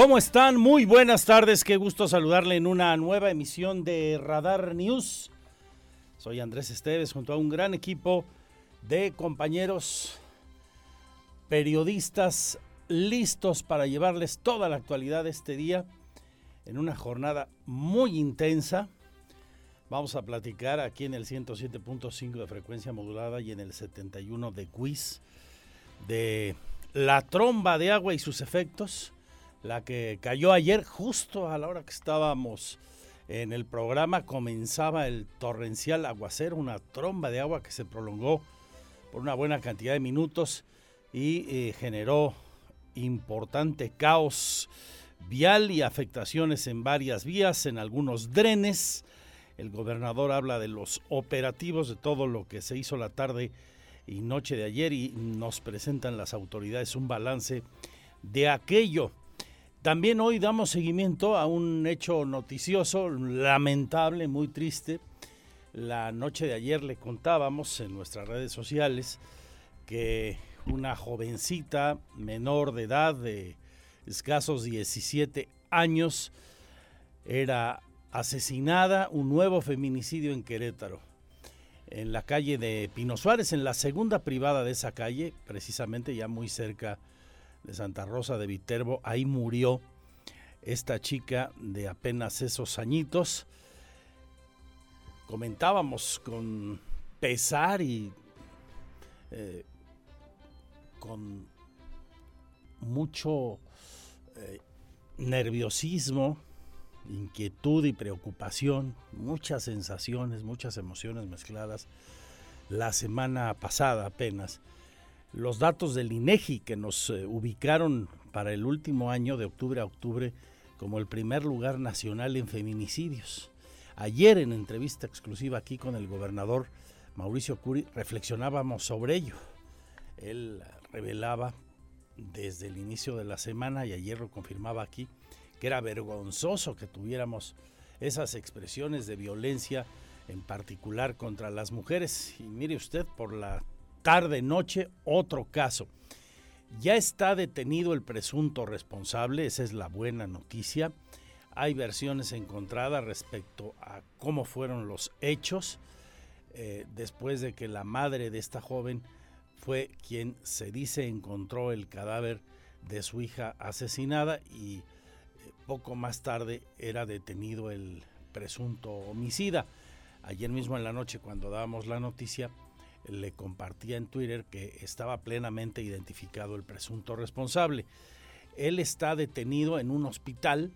¿Cómo están? Muy buenas tardes, qué gusto saludarle en una nueva emisión de Radar News. Soy Andrés Esteves junto a un gran equipo de compañeros periodistas listos para llevarles toda la actualidad de este día en una jornada muy intensa. Vamos a platicar aquí en el 107.5 de frecuencia modulada y en el 71 de quiz de la tromba de agua y sus efectos la que cayó ayer justo a la hora que estábamos en el programa, comenzaba el torrencial aguacero, una tromba de agua que se prolongó por una buena cantidad de minutos y eh, generó importante caos vial y afectaciones en varias vías, en algunos drenes. El gobernador habla de los operativos, de todo lo que se hizo la tarde y noche de ayer y nos presentan las autoridades un balance de aquello. También hoy damos seguimiento a un hecho noticioso, lamentable, muy triste. La noche de ayer le contábamos en nuestras redes sociales que una jovencita menor de edad de escasos 17 años era asesinada, un nuevo feminicidio en Querétaro, en la calle de Pino Suárez, en la segunda privada de esa calle, precisamente ya muy cerca de Santa Rosa de Viterbo. Ahí murió esta chica de apenas esos añitos. Comentábamos con pesar y eh, con mucho eh, nerviosismo, inquietud y preocupación, muchas sensaciones, muchas emociones mezcladas la semana pasada apenas los datos del INEGI que nos eh, ubicaron para el último año de octubre a octubre como el primer lugar nacional en feminicidios. Ayer en entrevista exclusiva aquí con el gobernador Mauricio Curi reflexionábamos sobre ello. Él revelaba desde el inicio de la semana y ayer lo confirmaba aquí que era vergonzoso que tuviéramos esas expresiones de violencia en particular contra las mujeres. Y mire usted, por la tarde, noche, otro caso. Ya está detenido el presunto responsable, esa es la buena noticia. Hay versiones encontradas respecto a cómo fueron los hechos eh, después de que la madre de esta joven fue quien se dice encontró el cadáver de su hija asesinada y eh, poco más tarde era detenido el presunto homicida. Ayer mismo en la noche cuando dábamos la noticia le compartía en Twitter que estaba plenamente identificado el presunto responsable. Él está detenido en un hospital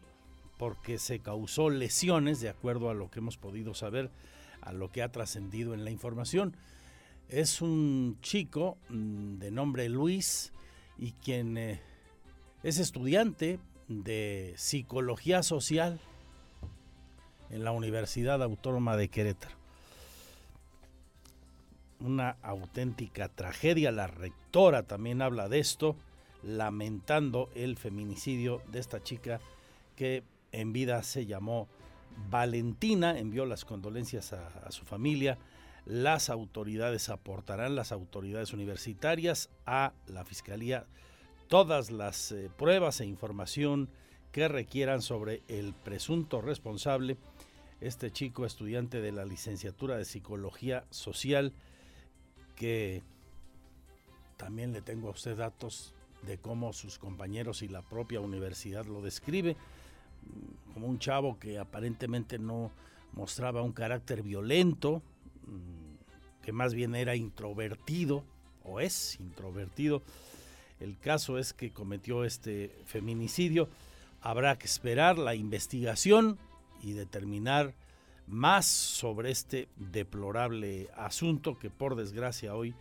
porque se causó lesiones, de acuerdo a lo que hemos podido saber, a lo que ha trascendido en la información. Es un chico mm, de nombre Luis y quien eh, es estudiante de psicología social en la Universidad Autónoma de Querétaro una auténtica tragedia. La rectora también habla de esto, lamentando el feminicidio de esta chica que en vida se llamó Valentina, envió las condolencias a, su familia. Las autoridades aportarán, las autoridades universitarias, a la Fiscalía todas las eh, pruebas e información que requieran sobre el presunto responsable, este chico estudiante de la licenciatura de Psicología Social, que también le tengo a usted datos de cómo sus compañeros y la propia universidad lo describe como un chavo que aparentemente no mostraba un carácter violento, que más bien era introvertido o es introvertido. El caso es que cometió este feminicidio. Habrá que esperar la investigación y determinar más sobre este deplorable asunto que por desgracia hoy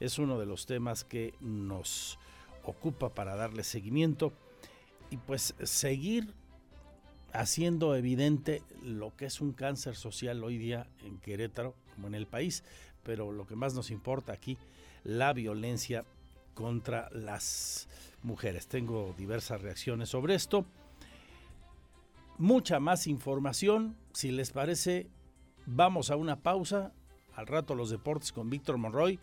es uno de los temas que nos ocupa para darle seguimiento y pues seguir haciendo evidente lo que es un cáncer social hoy día en Querétaro como en el país, pero lo que más nos importa aquí, la violencia contra las mujeres. Tengo diversas reacciones sobre esto mucha más información. Si les parece, vamos a una pausa. Al rato los deportes con Víctor Monroy.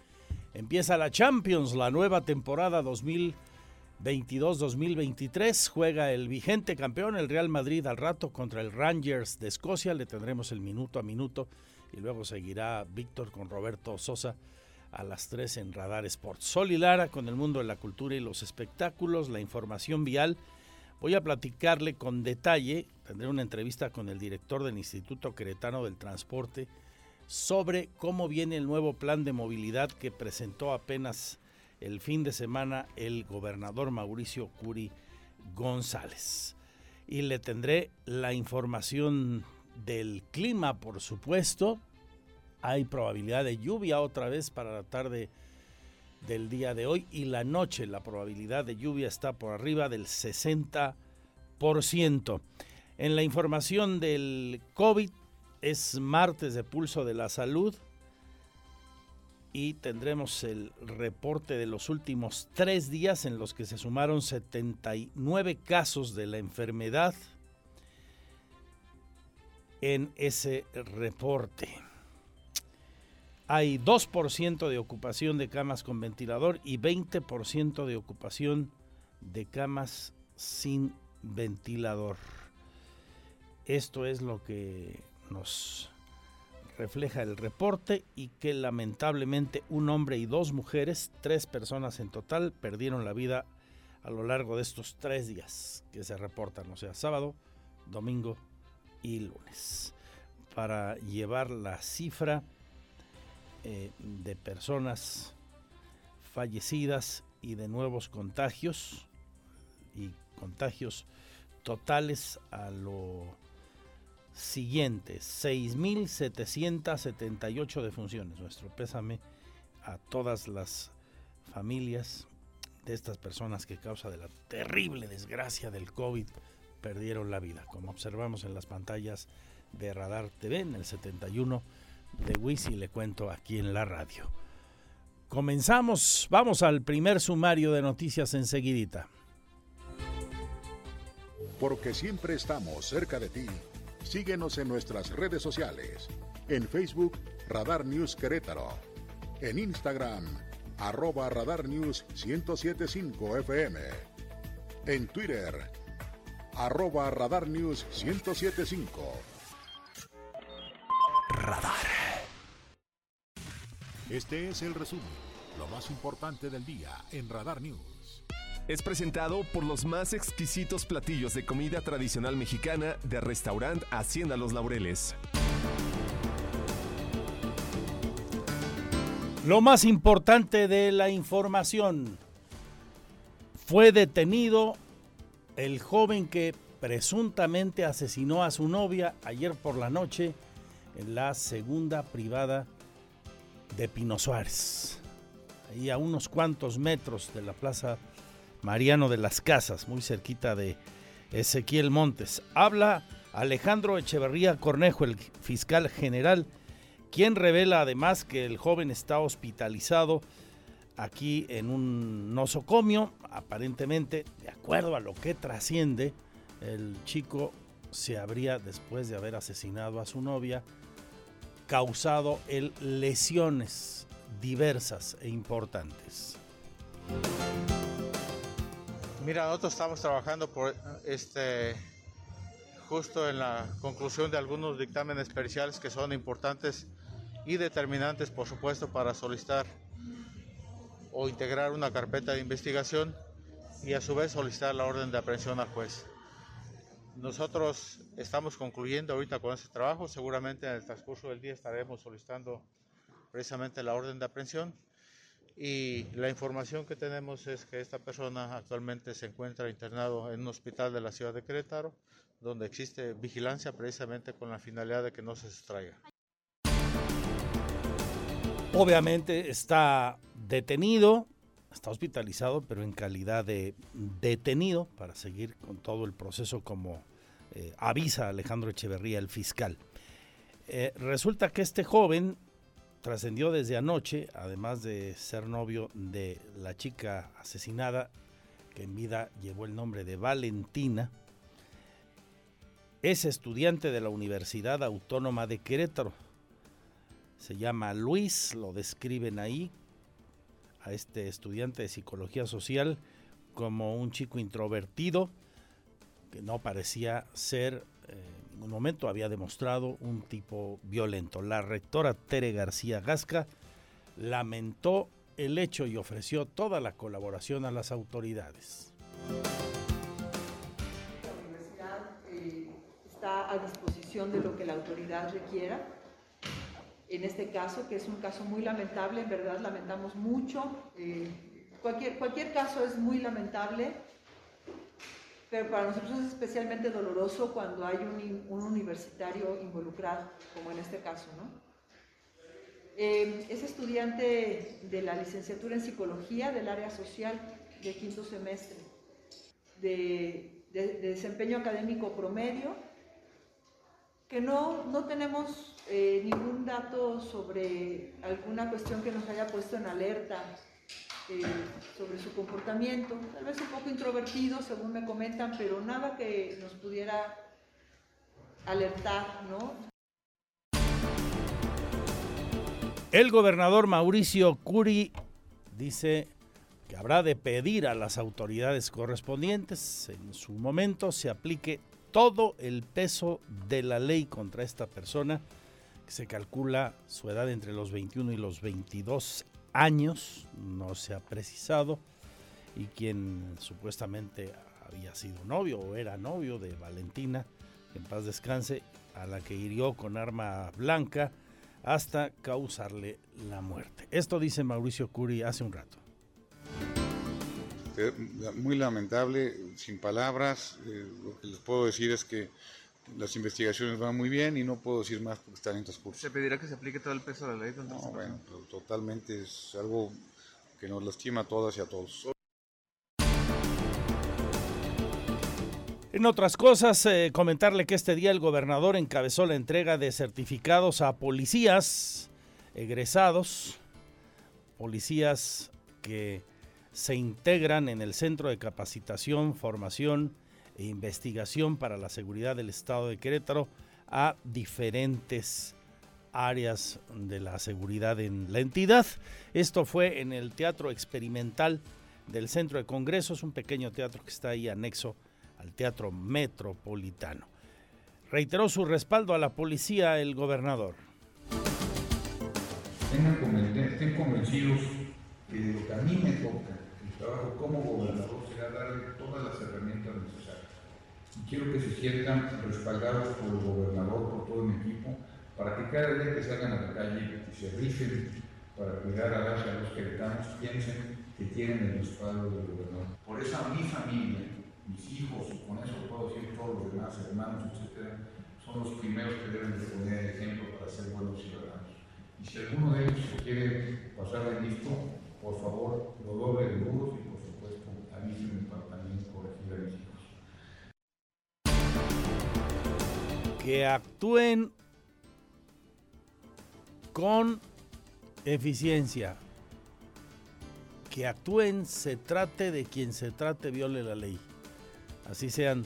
Empieza la Champions, la nueva temporada 22-2023. Juega el vigente campeón, el Real Madrid, al rato contra el Rangers de Escocia. Le tendremos el minuto a minuto y luego seguirá Víctor con Roberto Sosa a las 3 en Radar Sports. Sol y Lara con el mundo de la cultura y los espectáculos, la información vial. Voy a platicarle con detalle, tendré una entrevista con el director del Instituto Queretano del Transporte sobre cómo viene el nuevo plan de movilidad que presentó apenas el fin de semana el gobernador Mauricio Curi González. Y le tendré la información del clima, por supuesto. Hay probabilidad de lluvia otra vez para la tarde del día de hoy y la noche la probabilidad de lluvia está por arriba del 60%. En la información del COVID es martes de pulso de la salud y tendremos el reporte de los últimos tres días en los que se sumaron 79 casos de la enfermedad en ese reporte. Hay 2% de ocupación de camas con ventilador y 20% de ocupación de camas sin ventilador. Esto es lo que nos refleja el reporte y que lamentablemente un hombre y dos mujeres, tres personas en total, perdieron la vida a lo largo de estos tres días que se reportan, o sea, sábado, domingo y lunes. Para llevar la cifra eh, de personas fallecidas y de nuevos contagios y contagios totales a lo siguiente, 6.778 defunciones. Nuestro pésame a todas las familias de estas personas que causa de la terrible desgracia del COVID perdieron la vida, como observamos en las pantallas de Radar TV en el 71 de Wisi, le cuento aquí en la radio. Comenzamos, vamos al primer sumario de noticias enseguidita. Porque siempre estamos cerca de ti Síguenos en nuestras redes sociales. En Facebook, Radar News Querétaro. En Instagram, arroba Radar News 1075 FM. En Twitter, arroba Radar News 1075. Radar. Este es el resumen, lo más importante del día en Radar News es presentado por los más exquisitos platillos de comida tradicional mexicana de restaurante Hacienda Los Laureles. Lo más importante de la información. Fue detenido el joven que presuntamente asesinó a su novia ayer por la noche en la segunda privada de Pino Suárez. Ahí a unos cuantos metros de la plaza Mariano de las Casas, muy cerquita de Ezequiel Montes. Habla Alejandro Echeverría Cornejo, el fiscal general, quien revela además que el joven está hospitalizado aquí en un nosocomio. Aparentemente, de acuerdo a lo que trasciende, el chico se habría, después de haber asesinado a su novia, causado el lesiones diversas e importantes. Mira, nosotros estamos trabajando por este justo en la conclusión de algunos dictámenes periciales que son importantes y determinantes, por supuesto, para solicitar o integrar una carpeta de investigación y a su vez solicitar la orden de aprehensión al juez. Nosotros estamos concluyendo ahorita con ese trabajo, seguramente en el transcurso del día estaremos solicitando precisamente la orden de aprehensión y la información que tenemos es que esta persona actualmente se encuentra internado en un hospital de la ciudad de Querétaro, donde existe vigilancia precisamente con la finalidad de que no se sustraiga. Obviamente está detenido, está hospitalizado, pero en calidad de detenido para seguir con todo el proceso como eh, avisa Alejandro Echeverría, el fiscal. Eh, resulta que este joven trascendió desde anoche, además de ser novio de la chica asesinada, que en vida llevó el nombre de Valentina, es estudiante de la Universidad Autónoma de Querétaro. Se llama Luis, lo describen ahí, a este estudiante de psicología social, como un chico introvertido que no parecía ser, eh, un momento había demostrado un tipo violento. La rectora Tere García Gasca lamentó el hecho y ofreció toda la colaboración a las autoridades. La universidad eh, está a disposición de lo que la autoridad requiera. En este caso, que es un caso muy lamentable, en verdad lamentamos mucho. eh, cualquier, cualquier caso es muy lamentable, pero para nosotros es especialmente doloroso cuando hay un, universitario involucrado, como en este caso, ¿no? Eh, es estudiante de la licenciatura en psicología del área social de quinto semestre, de desempeño académico promedio, que no, no tenemos eh, ningún dato sobre alguna cuestión que nos haya puesto en alerta eh, sobre su comportamiento, tal vez un poco introvertido, según me comentan, pero nada que nos pudiera alertar, ¿no? El gobernador Mauricio Curi dice que habrá de pedir a las autoridades correspondientes en su momento se aplique todo el peso de la ley contra esta persona, que se calcula su edad entre los 21 y los 22 años, no se ha precisado, y quien supuestamente había sido novio o era novio de Valentina, en paz descanse, a la que hirió con arma blanca hasta causarle la muerte. Esto dice Mauricio Curi hace un rato. Eh, Muy lamentable, sin palabras. eh, lo que les puedo decir es que las investigaciones van muy bien y no puedo decir más porque están en transcurso. ¿Se pedirá que se aplique todo el peso de la ley No, bueno, totalmente es algo que nos lastima a todas y a todos. En otras cosas, eh, comentarle que este día el gobernador encabezó la entrega de certificados a policías egresados, policías que se integran en el Centro de Capacitación, Formación e Investigación para la Seguridad del Estado de Querétaro a diferentes áreas de la seguridad en la entidad. Esto fue en el Teatro Experimental del Centro de Congresos, un pequeño teatro que está ahí anexo al Teatro Metropolitano. Reiteró su respaldo a la policía el gobernador. Estén convencidos que lo que a mí me toca, el trabajo como gobernador, será darle todas las herramientas quiero que se sientan respaldados por el gobernador, por todo mi equipo, para que cada día que salgan a la calle y se rifen para cuidar a las a los queretanos, piensen que tienen el respaldo del gobernador. Por eso mi familia, mis hijos, y con eso puedo decir todos los demás hermanos, etcétera, son los primeros que deben de poner ejemplo para ser buenos ciudadanos. Y si alguno de ellos se quiere pasar de listo, por favor, lo doble de duros y por supuesto avísenme Que actúen con eficiencia. Que actúen, se trate de quien se trate, viole la ley. Así sean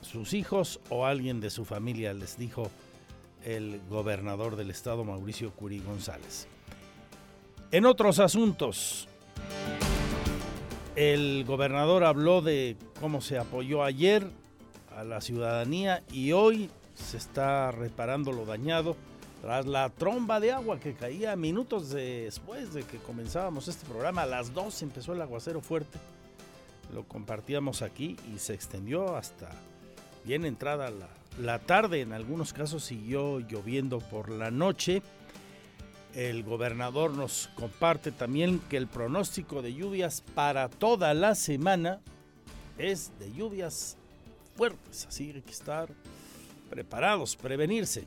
sus hijos o alguien de su familia, les dijo el gobernador del estado, Mauricio Curi González. En otros asuntos, el gobernador habló de cómo se apoyó ayer a la ciudadanía y hoy se está reparando lo dañado tras la tromba de agua que caía minutos después de que comenzábamos este programa. A las 2 empezó el aguacero fuerte. Lo compartíamos aquí y se extendió hasta bien entrada la, la tarde. En algunos casos siguió lloviendo por la noche. El gobernador nos comparte también que el pronóstico de lluvias para toda la semana es de lluvias fuertes, así que hay que estar preparados, prevenirse.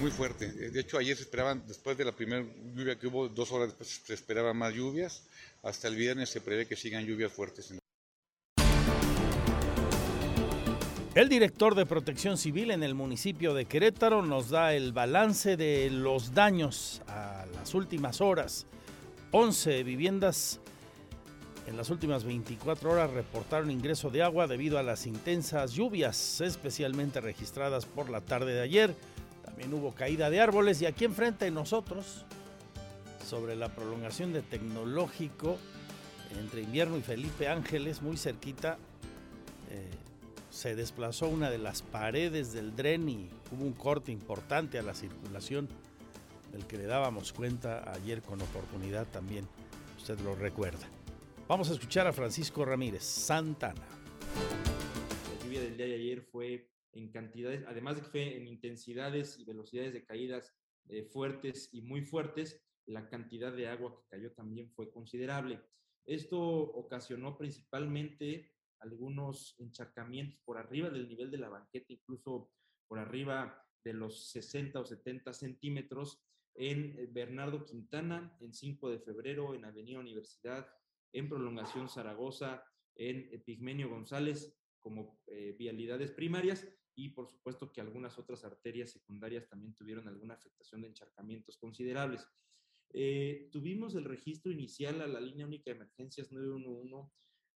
Muy fuerte. De hecho, ayer se esperaban, después de la primera lluvia que hubo, dos horas después se esperaban más lluvias. Hasta el viernes se prevé que sigan lluvias fuertes. en El director de Protección Civil en el municipio de Querétaro nos da el balance de los daños a las últimas horas. 11 viviendas en las últimas 24 horas reportaron ingreso de agua debido a las intensas lluvias, especialmente registradas por la tarde de ayer. También hubo caída de árboles y aquí enfrente de nosotros, sobre la prolongación de tecnológico, entre invierno y Felipe Ángeles, muy cerquita, eh, se desplazó una de las paredes del dren y hubo un corte importante a la circulación del que le dábamos cuenta ayer con oportunidad también, usted lo recuerda. Vamos a escuchar a Francisco Ramírez, Santana. La lluvia del día de ayer fue en cantidades, además de que fue en intensidades y velocidades de caídas eh, fuertes y muy fuertes, la cantidad de agua que cayó también fue considerable. Esto ocasionó principalmente algunos encharcamientos por arriba del nivel de la banqueta, incluso por arriba de los 60 o 70 centímetros en eh, Bernardo Quintana, en 5 de febrero, en Avenida Universidad, en Prolongación Zaragoza, en eh, Pigmenio González, como eh, vialidades primarias, y por supuesto que algunas otras arterias secundarias también tuvieron alguna afectación de encharcamientos considerables. Eh, tuvimos el registro inicial a la línea única de emergencias 911,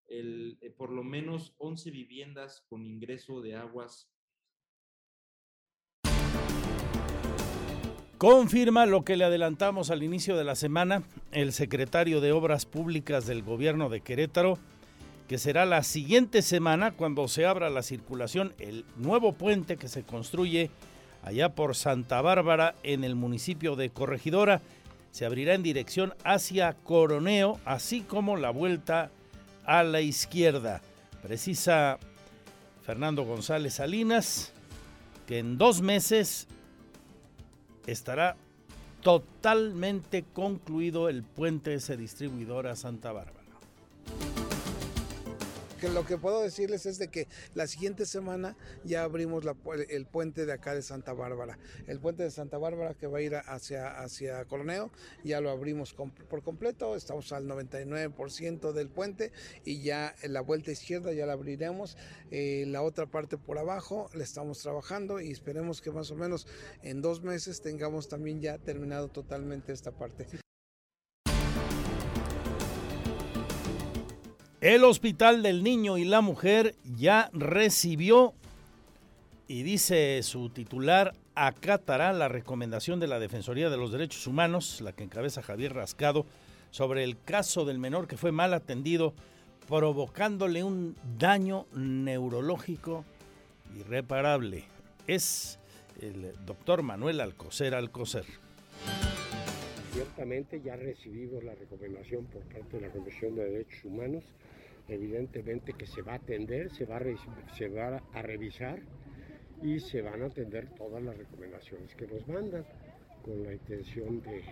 el, por lo menos 11 viviendas con ingreso de aguas. Confirma lo que le adelantamos al inicio de la semana el secretario de Obras Públicas del gobierno de Querétaro, que será la siguiente semana cuando se abra la circulación el nuevo puente que se construye allá por Santa Bárbara en el municipio de Corregidora se abrirá en dirección hacia Coroneo, así como la vuelta a la izquierda. Precisa Fernando González Salinas que en dos meses estará totalmente concluido el puente ese distribuidor a Santa Bárbara lo que puedo decirles es de que la siguiente semana ya abrimos el puente de acá de Santa Bárbara. El puente de Santa Bárbara que va a ir hacia, hacia Coroneo, ya lo abrimos por completo, estamos al 99% del puente y ya la vuelta izquierda ya la abriremos. Eh, la otra parte por abajo la estamos trabajando y esperemos que más o menos en dos meses tengamos también ya terminado totalmente esta parte. El Hospital del Niño y la Mujer ya recibió y dice su titular acatará la recomendación de la Defensoría de los Derechos Humanos, la que encabeza Javier Rascado, sobre el caso del menor que fue mal atendido, provocándole un daño neurológico irreparable. Es el doctor Manuel Alcocer Alcocer. Ciertamente ya recibimos la recomendación por parte de la Comisión de Derechos Humanos evidentemente que se va a atender, se va a, se va a revisar y se van a atender todas las recomendaciones que nos mandan con la intención de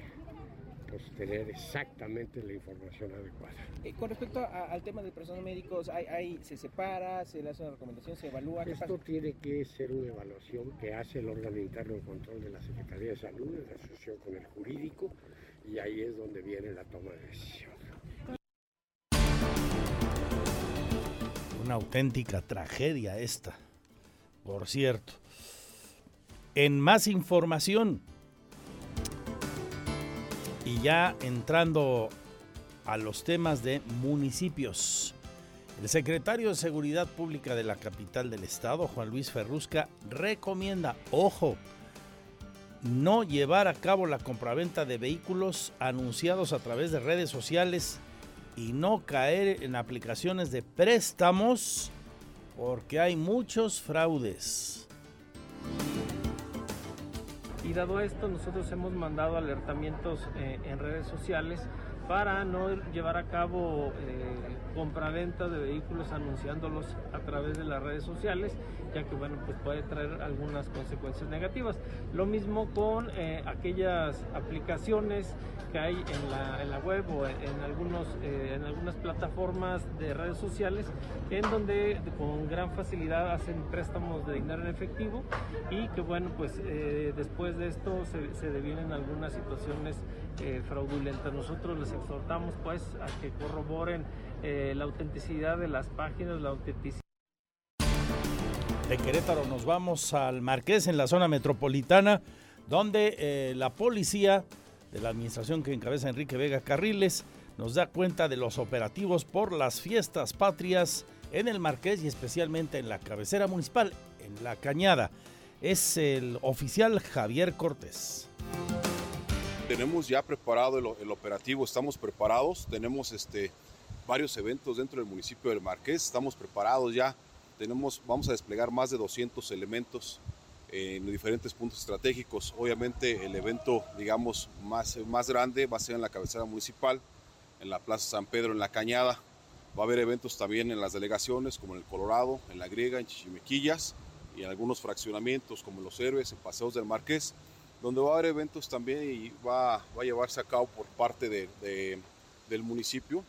pues, tener exactamente la información adecuada. Eh, con respecto al tema de personal médicos, hay, ¿se separa, se le hace una recomendación, se evalúa? Esto tiene que ser una evaluación que hace el órgano interno de control de la Secretaría de Salud en asociación con el jurídico y ahí es donde viene la toma de decisión. Una auténtica tragedia esta, por cierto. En más información, y ya entrando a los temas de municipios. El secretario de Seguridad Pública de la capital del estado, Juan Luis Ferrusca, recomienda, ojo, no llevar a cabo la compraventa de vehículos anunciados a través de redes sociales y no caer en aplicaciones de préstamos porque hay muchos fraudes. Y dado esto, nosotros hemos mandado alertamientos eh, en redes sociales para no llevar a cabo eh, compraventa de vehículos anunciándolos a través de las redes sociales, ya que bueno, pues puede traer algunas consecuencias negativas. Lo mismo con eh, aquellas aplicaciones que hay en la, en la web o en, algunos, eh, en algunas plataformas de redes sociales, en donde con gran facilidad hacen préstamos de dinero en efectivo y que bueno, pues después de esto se, se devienen algunas situaciones fraudulentas. Nosotros les exhortamos pues a que corroboren eh, la autenticidad de las páginas, la autenticidad. De Querétaro nos vamos al Marqués en la zona metropolitana, donde eh, la policía de la administración que encabeza Enrique Vega Carriles nos da cuenta de los operativos por las fiestas patrias en el Marqués y especialmente en la cabecera municipal, en La Cañada. Es el oficial Javier Cortés. Tenemos ya preparado el, operativo, estamos preparados, tenemos este, varios eventos dentro del municipio del Marqués. Estamos preparados ya. Tenemos, vamos a desplegar más de 200 elementos en diferentes puntos estratégicos. Obviamente el evento, digamos, más, más grande va a ser en la cabecera municipal, en la Plaza San Pedro, en la Cañada. Va a haber eventos también en las delegaciones, como en el Colorado, en la Griega, en Chichimequillas y en algunos fraccionamientos como Los Héroes, en Paseos del Marqués, donde va a haber eventos también y va, va a llevarse a cabo por parte de, de, del municipio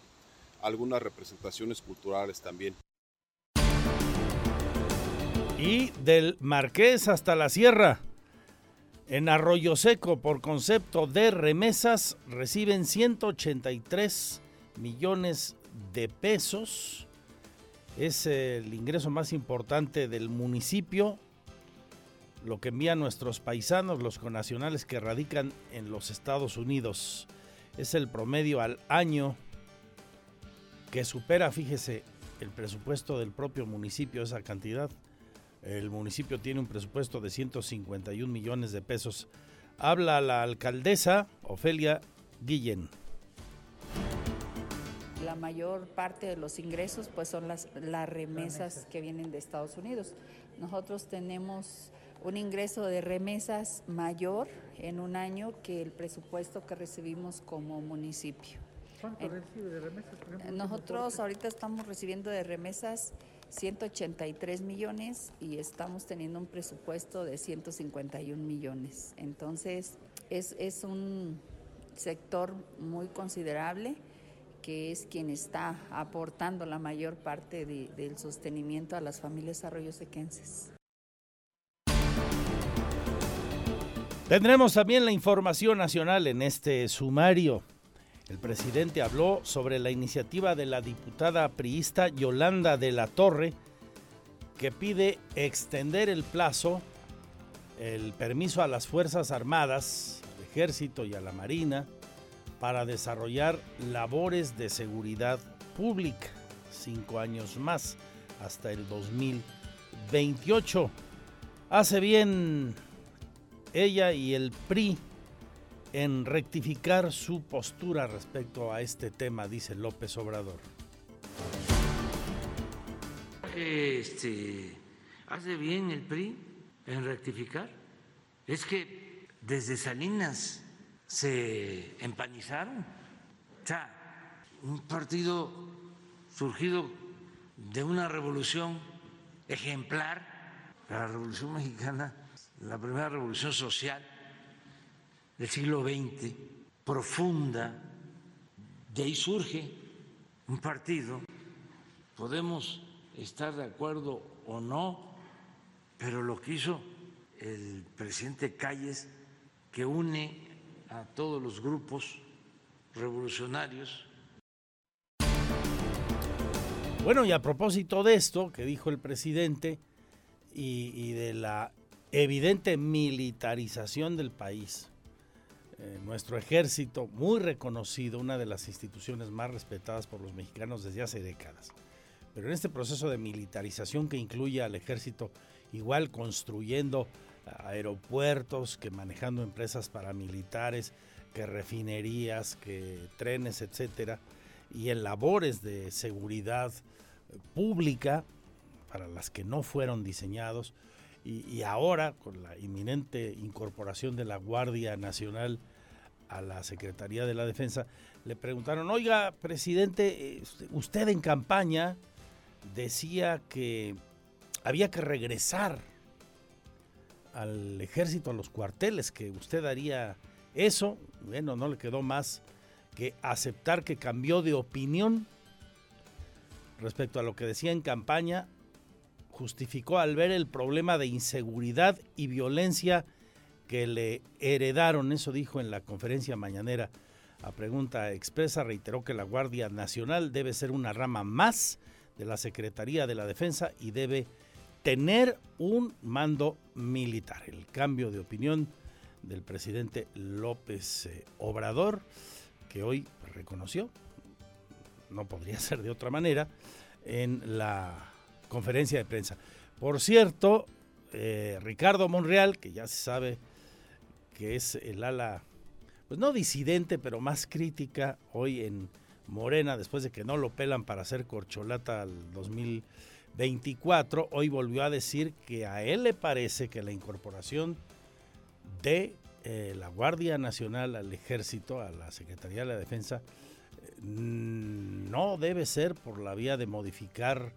algunas representaciones culturales también. Y del Marqués hasta la Sierra. En Arroyo Seco, por concepto de remesas, reciben 183 millones de pesos. Es el ingreso más importante del municipio, lo que envían nuestros paisanos, los conacionales que radican en los Estados Unidos. Es el promedio al año que supera, fíjese, el presupuesto del propio municipio, esa cantidad. El municipio tiene un presupuesto de 151 millones de pesos. Habla la alcaldesa Ofelia Guillén. La mayor parte de los ingresos pues son las, las remesas que vienen de Estados Unidos. Nosotros tenemos un ingreso de remesas mayor en un año que el presupuesto que recibimos como municipio. ¿Cuánto recibe de remesas? Por ejemplo, Nosotros ahorita estamos recibiendo de remesas 183 millones y estamos teniendo un presupuesto de 151 millones. Entonces, es, es un sector muy considerable que es quien está aportando la mayor parte de, del sostenimiento a las familias arroyosequenses. Tendremos también la información nacional en este sumario. El presidente habló sobre la iniciativa de la diputada priista Yolanda de la Torre, que pide extender el plazo, el permiso a las Fuerzas Armadas, al Ejército y a la Marina, para desarrollar labores de seguridad pública, cinco años más, hasta el 2028. Hace bien ella y el PRI en rectificar su postura respecto a este tema, dice López Obrador. Este, hace bien el PRI en rectificar. Es que desde Salinas se empanizaron. O sea, un partido surgido de una revolución ejemplar, la revolución mexicana, la primera revolución social del siglo XX, profunda, de ahí surge un partido. Podemos estar de acuerdo o no, pero lo que hizo el presidente Calles, que une a todos los grupos revolucionarios. Bueno, y a propósito de esto que dijo el presidente y, y de la evidente militarización del país, eh, nuestro ejército, muy reconocido, una de las instituciones más respetadas por los mexicanos desde hace décadas. Pero en este proceso de militarización que incluye al ejército, igual construyendo aeropuertos, que manejando empresas paramilitares, que refinerías, que trenes, etcétera, y en labores de seguridad pública para las que no fueron diseñados, y, ahora con la inminente incorporación de la Guardia Nacional a la Secretaría de la Defensa, le preguntaron, oiga, presidente, usted en campaña decía que había que regresar al ejército, a los cuarteles, que usted haría eso. Bueno, no le quedó más que aceptar que cambió de opinión respecto a lo que decía en campaña justificó al ver el problema de inseguridad y violencia que le heredaron, eso dijo en la conferencia mañanera. A pregunta expresa reiteró que la Guardia Nacional debe ser una rama más de la Secretaría de la Defensa y debe tener un mando militar. El cambio de opinión del presidente López eh, Obrador, que hoy reconoció, no podría ser de otra manera, en la conferencia de prensa. Por cierto, eh, Ricardo Monreal, que ya se sabe que es el ala, pues no disidente, pero más crítica hoy en Morena después de que no lo pelan para hacer corcholata al 2024, hoy volvió a decir que a él le parece que la incorporación de eh, la Guardia Nacional al Ejército, a la Secretaría de la Defensa, eh, no debe ser por la vía de modificar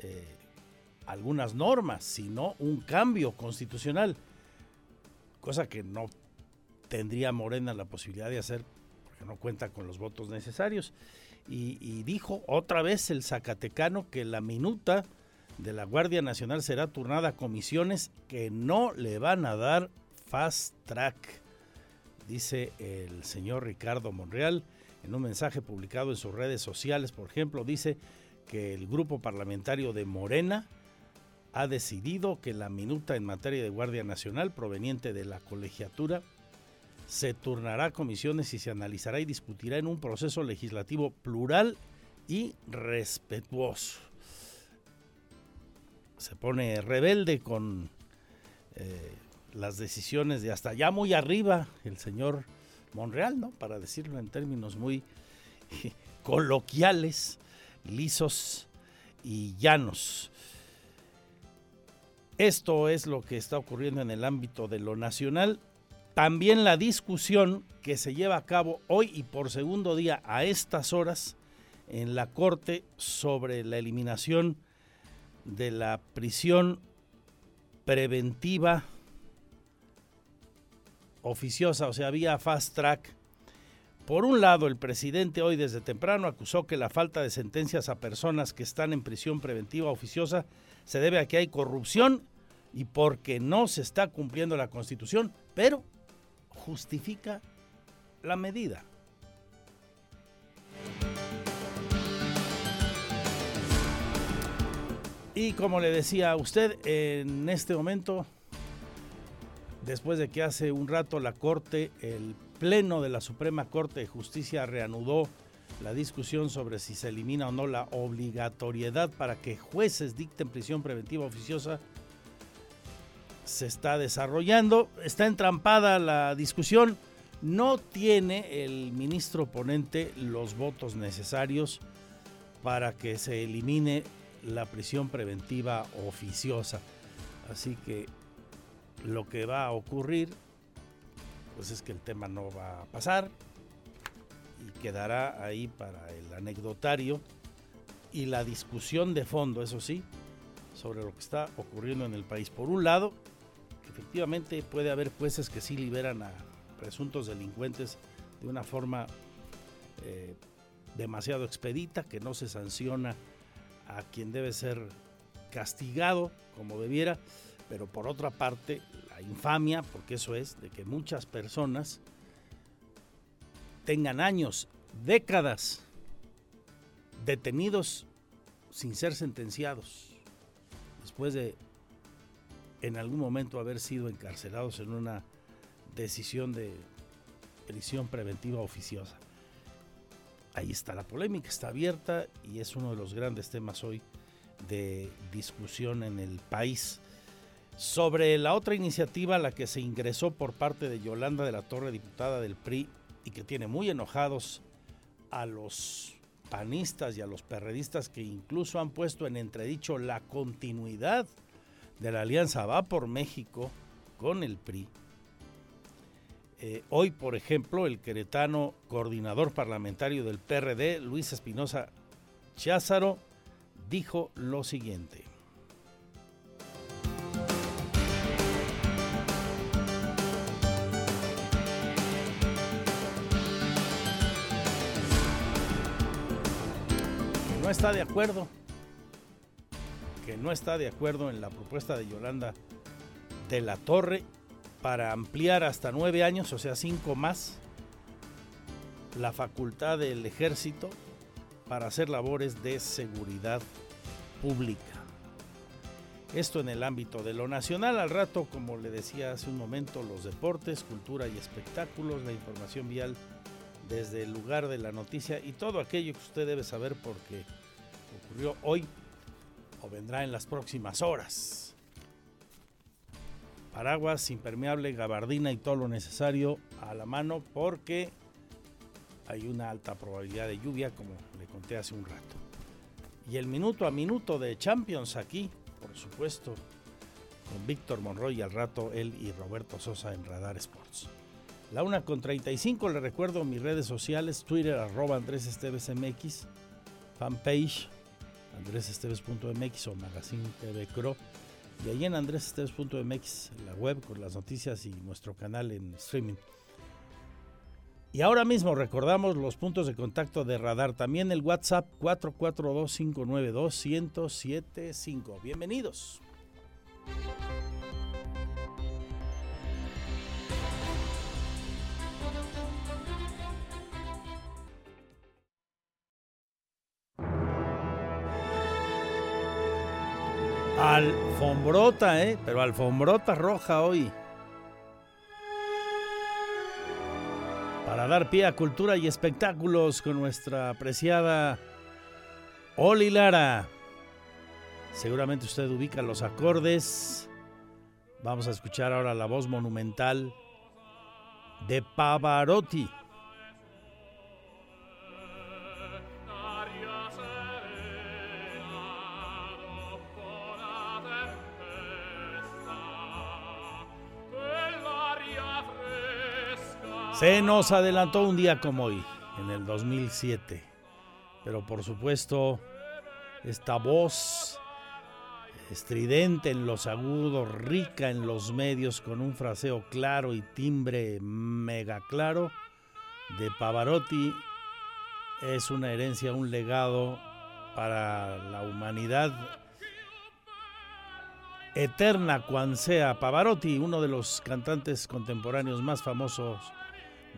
eh, algunas normas, sino un cambio constitucional, cosa que no tendría Morena la posibilidad de hacer porque no cuenta con los votos necesarios. Y, y, dijo otra vez el Zacatecano que la minuta de la Guardia Nacional será turnada a comisiones que no le van a dar fast track, dice el señor Ricardo Monreal. En un mensaje publicado en sus redes sociales, por ejemplo, dice que el grupo parlamentario de Morena ha decidido que la minuta en materia de Guardia Nacional proveniente de la colegiatura se turnará a comisiones y se analizará y discutirá en un proceso legislativo plural y respetuoso. Se pone rebelde con eh, las decisiones de hasta ya muy arriba el señor Monreal, ¿no? Para decirlo en términos muy coloquiales, lisos y llanos. Esto es lo que está ocurriendo en el ámbito de lo nacional. También la discusión que se lleva a cabo hoy y por segundo día a estas horas en la Corte sobre la eliminación de la prisión preventiva oficiosa, o sea, vía fast track. Por un lado, el presidente hoy desde temprano acusó que la falta de sentencias a personas que están en prisión preventiva oficiosa se debe a que hay corrupción y porque no se está cumpliendo la constitución, pero justifica la medida. Y como le decía a usted, en este momento después de que hace un rato la Corte, el Pleno de la Suprema Corte de Justicia reanudó la discusión sobre si se elimina o no la obligatoriedad para que jueces dicten prisión preventiva oficiosa, se está desarrollando, está entrampada la discusión, no tiene el ministro ponente los votos necesarios para que se elimine la prisión preventiva oficiosa. Así que lo que va a ocurrir, pues es que el tema no va a pasar y quedará ahí para el anecdotario y la discusión de fondo, eso sí, sobre lo que está ocurriendo en el país. Por un lado, efectivamente puede haber jueces que sí liberan a presuntos delincuentes de una forma eh, demasiado expedita, que no se sanciona a quien debe ser castigado como debiera. Pero por otra parte, la infamia, porque eso es, de que muchas personas tengan años, décadas detenidos sin ser sentenciados, después de en algún momento haber sido encarcelados en una decisión de prisión preventiva oficiosa. Ahí está la polémica, está abierta y es uno de los grandes temas hoy de discusión en el país. Sobre la otra iniciativa, la que se ingresó por parte de Yolanda de la Torre, diputada del PRI, y que tiene muy enojados a los panistas y a los perredistas que incluso han puesto en entredicho la continuidad de la alianza Va por México con el PRI. Eh, hoy, por ejemplo, el queretano coordinador parlamentario del PRD, Luis Espinosa Cházaro, dijo lo siguiente. Está de acuerdo, que no está de acuerdo en la propuesta de Yolanda de la Torre para ampliar hasta nueve años, o sea, cinco más, la facultad del ejército para hacer labores de seguridad pública. Esto en el ámbito de lo nacional, al rato, como le decía hace un momento, los deportes, cultura y espectáculos, la información vial desde el lugar de la noticia y todo aquello que usted debe saber porque hoy o vendrá en las próximas horas. Paraguas, impermeable, gabardina y todo lo necesario a la mano porque hay una alta probabilidad de lluvia, como le conté hace un rato. Y el minuto a minuto de Champions aquí, por supuesto, con Víctor Monroy al rato él y Roberto Sosa en Radar Sports. La una con 35, le recuerdo mis redes sociales, Twitter arroba Andrés Esteves MX, fanpage andresesteves.mx o Magazine TV Cro. Y ahí en andresesteves.mx, la web con las noticias y nuestro canal en streaming. Y ahora mismo recordamos los puntos de contacto de Radar. También el WhatsApp 442-592-1075. Bienvenidos. Alfombrota, ¿eh? Pero alfombrota roja hoy. Para dar pie a cultura y espectáculos con nuestra apreciada Oli Lara. Seguramente usted ubica los acordes. Vamos a escuchar ahora la voz monumental de Pavarotti. Se nos adelantó un día como hoy, en el 2007. Pero por supuesto, esta voz estridente en los agudos, rica en los medios, con un fraseo claro y timbre mega claro de Pavarotti, es una herencia, un legado para la humanidad eterna cuan sea Pavarotti, uno de los cantantes contemporáneos más famosos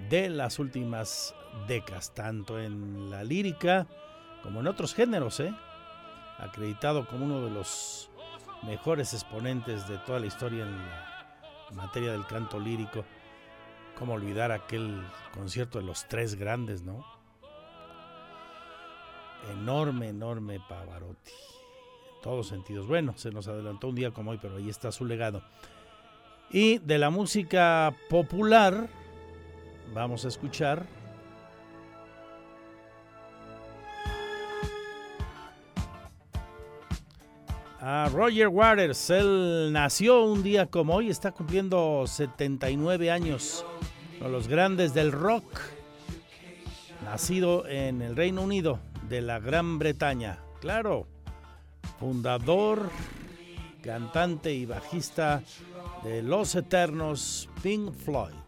de las últimas décadas, tanto en la lírica como en otros géneros, ¿eh? acreditado como uno de los mejores exponentes de toda la historia en la materia del canto lírico. ¿Cómo olvidar aquel concierto de los tres grandes, no? Enorme, enorme Pavarotti. En todos sentidos. Bueno, se nos adelantó un día como hoy, pero ahí está su legado. Y de la música popular, Vamos a escuchar. A Roger Waters, él nació un día como hoy, está cumpliendo 79 años, uno de los grandes del rock, nacido en el Reino Unido de la Gran Bretaña, claro, fundador, cantante y bajista de Los Eternos Pink Floyd.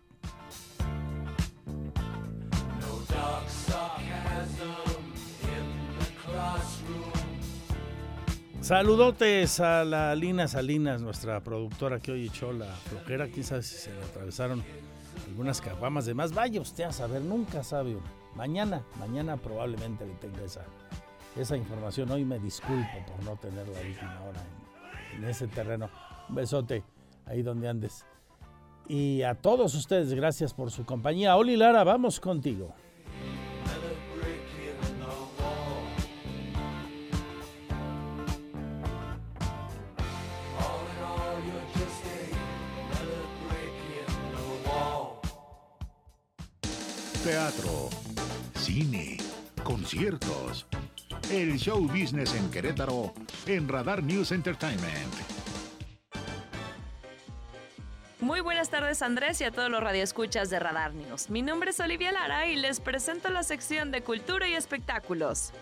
Saludotes a la Lina Salinas, nuestra productora que hoy echó la flojera. Quién sabe si se le atravesaron algunas caguamas de más. Vaya usted a saber, nunca sabe Mañana, mañana probablemente le tenga esa, esa información. Hoy me disculpo por no tener la última hora en, en ese terreno. Un besote ahí donde andes. Y a todos ustedes, gracias por su compañía. Oli Lara, vamos contigo. Teatro, cine, conciertos. El show business en Querétaro en Radar News Entertainment. Muy buenas tardes Andrés y a todos los radioescuchas de Radar News. Mi nombre es Olivia Lara y les presento la sección de cultura y espectáculos.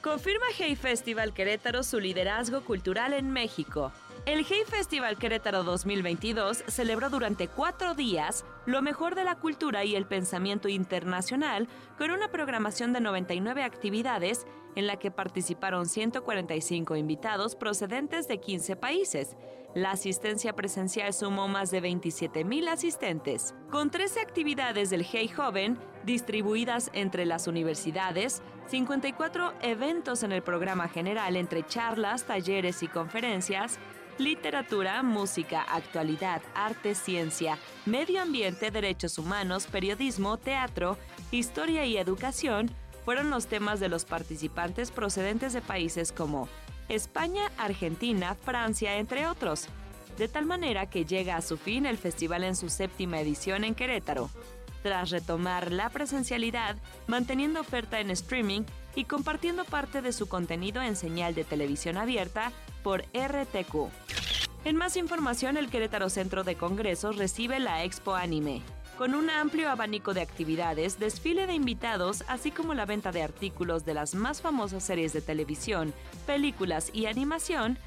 Confirma Hey Festival Querétaro su liderazgo cultural en México. El Hey Festival Querétaro 2022 celebró durante cuatro días lo mejor de la cultura y el pensamiento internacional con una programación de 99 actividades en la que participaron 145 invitados procedentes de 15 países. La asistencia presencial sumó más de 27 mil asistentes, con 13 actividades del Hey Joven distribuidas entre las universidades, 54 eventos en el programa general entre charlas, talleres y conferencias, literatura, música, actualidad, arte, ciencia, medio ambiente, derechos humanos, periodismo, teatro, historia y educación fueron los temas de los participantes procedentes de países como España, Argentina, Francia, entre otros. De tal manera que llega a su fin el festival en su séptima edición en Querétaro. tras retomar la presencialidad, manteniendo oferta en streaming y compartiendo parte de su contenido en señal de televisión abierta por RTQ. En más información, el Querétaro Centro de Congresos recibe la Expo Anime, con un amplio abanico de actividades, desfile de invitados, así como la venta de artículos de las más famosas series de televisión, películas y animación,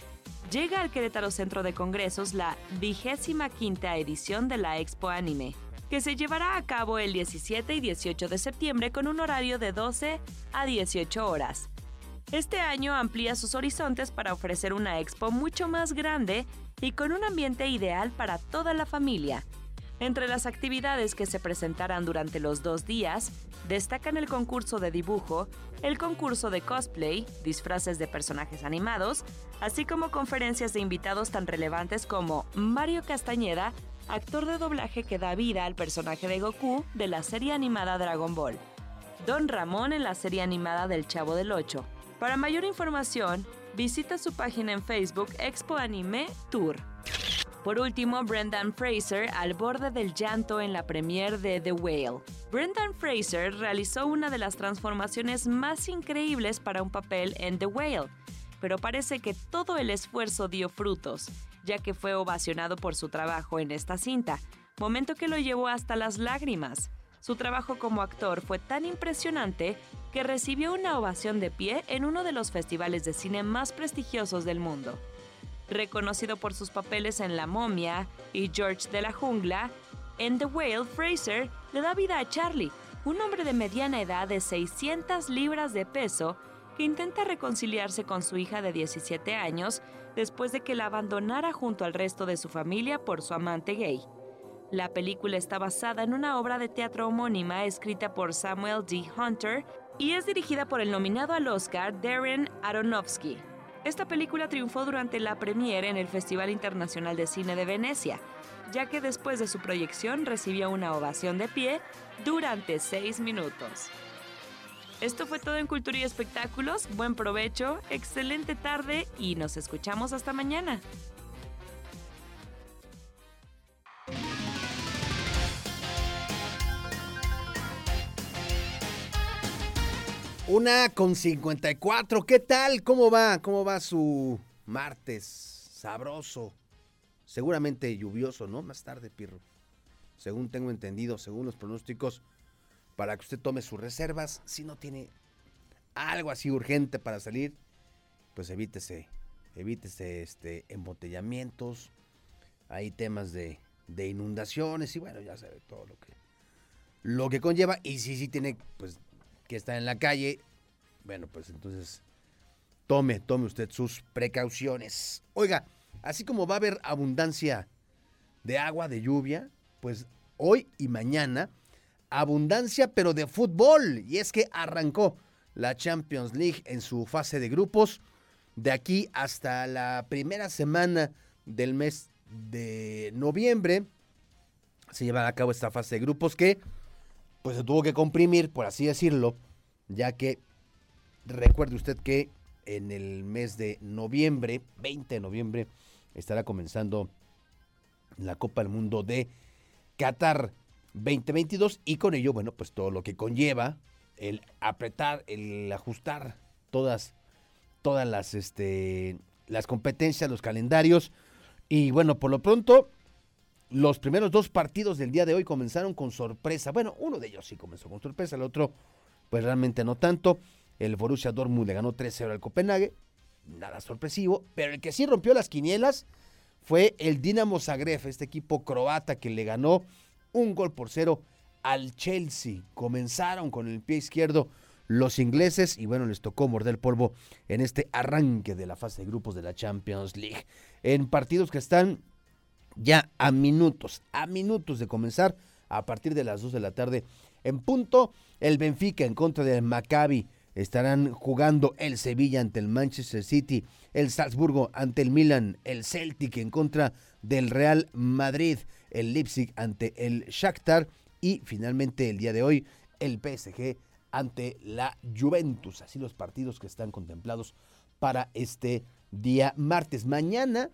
llega al Querétaro Centro de Congresos la vigésima quinta edición de la Expo Anime, que se llevará a cabo el 17 y 18 de septiembre con un horario de 12 a 18 horas. Este año amplía sus horizontes para ofrecer una expo mucho más grande y con un ambiente ideal para toda la familia. Entre las actividades que se presentarán durante los dos días, destacan el concurso de dibujo, el concurso de cosplay, disfraces de personajes animados, así como conferencias de invitados tan relevantes como Mario Castañeda, actor de doblaje que da vida al personaje de Goku de la serie animada Dragon Ball, Don Ramón en la serie animada del Chavo del Ocho. Para mayor información, visita su página en Facebook Expo Anime Tour. Por último, Brendan Fraser al borde del llanto en la premiere de The Whale. Brendan Fraser realizó una de las transformaciones más increíbles para un papel en The Whale, pero parece que todo el esfuerzo dio frutos, ya que fue ovacionado por su trabajo en esta cinta, momento que lo llevó hasta las lágrimas. Su trabajo como actor fue tan impresionante que recibió una ovación de pie en uno de los festivales de cine más prestigiosos del mundo. Reconocido por sus papeles en La momia y George de la jungla, en The Whale, Fraser le da vida a Charlie, un hombre de mediana edad de 600 libras de peso que intenta reconciliarse con su hija de 17 años después de que la abandonara junto al resto de su familia por su amante gay. La película está basada en una obra de teatro homónima escrita por Samuel D. Hunter y es dirigida por el nominado al Oscar Darren Aronofsky. Esta película triunfó durante la premiere en el Festival Internacional de Cine de Venecia, ya que después de su proyección recibió una ovación de pie durante seis minutos. Esto fue todo en Cultura y Espectáculos. Buen provecho, excelente tarde y nos escuchamos hasta mañana. Una con 54. ¿Qué tal? ¿Cómo va? ¿Cómo va su martes? Sabroso. Seguramente lluvioso, ¿no? Más tarde, Pirro. Según tengo entendido, según los pronósticos, para que usted tome sus reservas. Si no tiene algo así urgente para salir, pues evítese, evítese este, embotellamientos. Hay temas de, de inundaciones y bueno, ya sabe todo lo que, lo que conlleva. Y si sí tiene, pues que está en la calle, bueno, pues entonces tome, tome usted sus precauciones. Oiga, así como va a haber abundancia de agua, de lluvia, pues hoy y mañana, abundancia pero de fútbol. Y es que arrancó la Champions League en su fase de grupos. De aquí hasta la primera semana del mes de noviembre se lleva a cabo esta fase de grupos que pues se tuvo que comprimir, por así decirlo, ya que recuerde usted que en el mes de noviembre, 20 de noviembre, estará comenzando la Copa del Mundo de Qatar 2022 y con ello, bueno, pues todo lo que conlleva el apretar, el ajustar todas todas las este las competencias, los calendarios. Y bueno, por lo pronto los primeros dos partidos del día de hoy comenzaron con sorpresa. Bueno, uno de ellos sí comenzó con sorpresa, el otro pues realmente no tanto. El Borussia Dortmund le ganó 3-0 al Copenhague, nada sorpresivo, pero el que sí rompió las quinielas fue el Dinamo Zagreb, este equipo croata que le ganó un gol por cero al Chelsea. Comenzaron con el pie izquierdo los ingleses y bueno, les tocó morder polvo en este arranque de la fase de grupos de la Champions League. En partidos que están ya a minutos, a minutos de comenzar, a partir de las 2 de la tarde en punto, el Benfica en contra del Maccabi. Estarán jugando el Sevilla ante el Manchester City, el Salzburgo ante el Milan, el Celtic en contra del Real Madrid, el Leipzig ante el Shakhtar y finalmente el día de hoy el PSG ante la Juventus. Así los partidos que están contemplados para este día martes. Mañana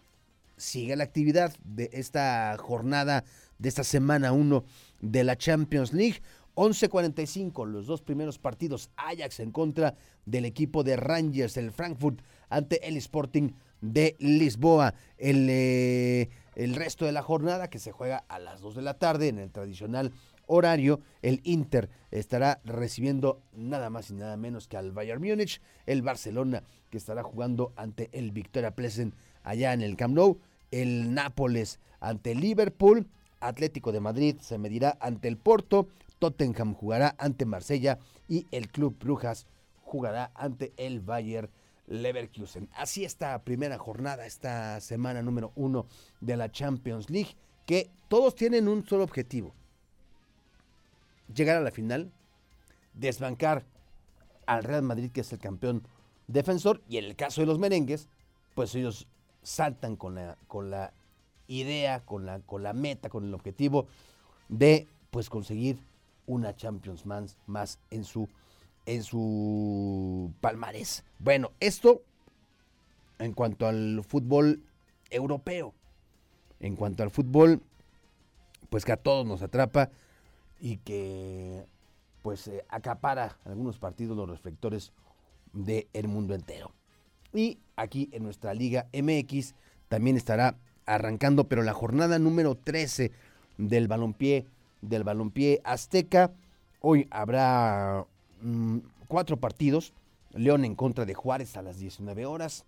sigue la actividad de esta jornada, de esta semana 1 de la Champions League. 11:45, los dos primeros partidos. Ajax en contra del equipo de Rangers, el Frankfurt ante el Sporting de Lisboa. El, eh, el resto de la jornada que se juega a las 2 de la tarde en el tradicional horario, el Inter estará recibiendo nada más y nada menos que al Bayern Múnich, el Barcelona que estará jugando ante el Victoria Pleasant allá en el Camp Nou, el Nápoles ante el Liverpool, Atlético de Madrid se medirá ante el Porto, Tottenham jugará ante Marsella y el Club Brujas jugará ante el Bayern Leverkusen. Así está primera jornada, esta semana número uno de la Champions League, que todos tienen un solo objetivo, llegar a la final, desbancar al Real Madrid, que es el campeón defensor, y en el caso de los merengues, pues ellos saltan con la, con la idea, con la, con la meta, con el objetivo de pues conseguir una Champions más, más en su en su palmarés. Bueno, esto en cuanto al fútbol europeo. En cuanto al fútbol, pues que a todos nos atrapa y que pues eh, acapara algunos partidos los reflectores del mundo entero. Y aquí en nuestra Liga MX también estará arrancando, pero la jornada número 13 del balompié, del balompié azteca. Hoy habrá mm, cuatro partidos. León en contra de Juárez a las 19 horas.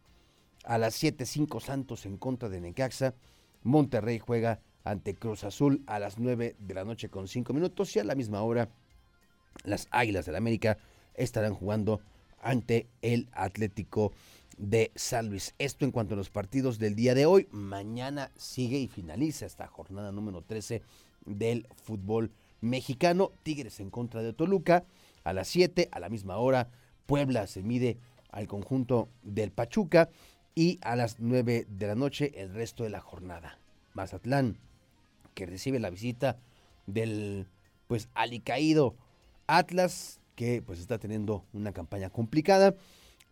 A las 7.05 Santos en contra de Necaxa. Monterrey juega ante Cruz Azul a las 9 de la noche con 5 minutos y a la misma hora las Águilas del la América estarán jugando ante el Atlético de San Luis. Esto en cuanto a los partidos del día de hoy. Mañana sigue y finaliza esta jornada número 13 del fútbol mexicano. Tigres en contra de Toluca a las 7, a la misma hora. Puebla se mide al conjunto del Pachuca y a las 9 de la noche el resto de la jornada. Mazatlán que recibe la visita del pues alicaído Atlas, que pues está teniendo una campaña complicada.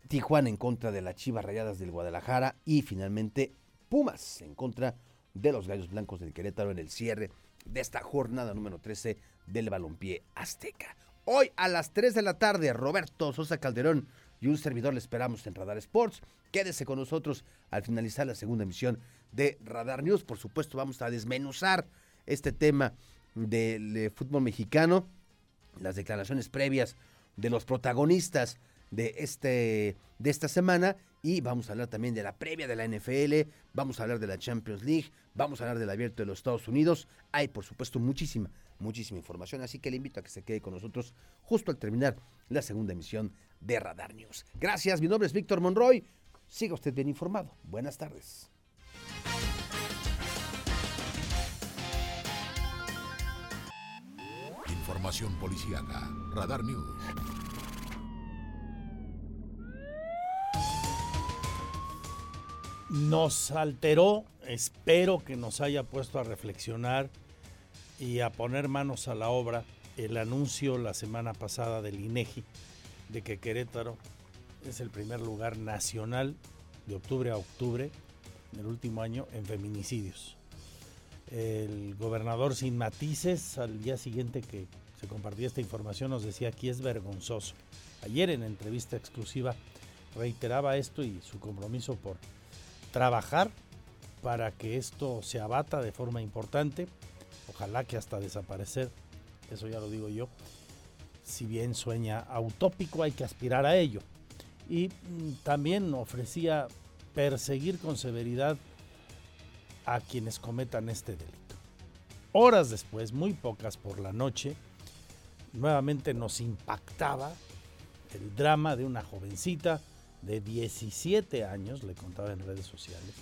Tijuana en contra de las Chivas Rayadas del Guadalajara y finalmente Pumas en contra de los Gallos Blancos del Querétaro en el cierre de esta jornada número 13 del Balompié Azteca. Hoy a las 3 de la tarde, Roberto Sosa Calderón y un servidor le esperamos en Radar Sports. Quédese con nosotros al finalizar la segunda emisión de Radar News. Por supuesto, vamos a desmenuzar este tema del eh, fútbol mexicano, las declaraciones previas de los protagonistas de, este, de esta semana y vamos a hablar también de la previa de la NFL, vamos a hablar de la Champions League, vamos a hablar del abierto de los Estados Unidos. Hay, por supuesto, muchísima, muchísima información, así que le invito a que se quede con nosotros justo al terminar la segunda emisión de Radar News. Gracias, mi nombre es Víctor Monroy. Siga usted bien informado. Buenas tardes. Información policíaca. Radar News. Nos alteró, espero que nos haya puesto a reflexionar y a poner manos a la obra el anuncio la semana pasada del INEGI de que Querétaro es el primer lugar nacional de octubre a octubre del último año en feminicidios. El gobernador sin matices al día siguiente que se compartía esta información nos decía aquí es vergonzoso. Ayer en entrevista exclusiva reiteraba esto y su compromiso por trabajar para que esto se abata de forma importante, ojalá que hasta desaparecer, eso ya lo digo yo, si bien sueña utópico, hay que aspirar a ello. Y mm, también ofrecía perseguir con severidad a quienes cometan este delito. Horas después, muy pocas por la noche, nuevamente nos impactaba el drama de una jovencita de 17 años, le contaba en redes sociales,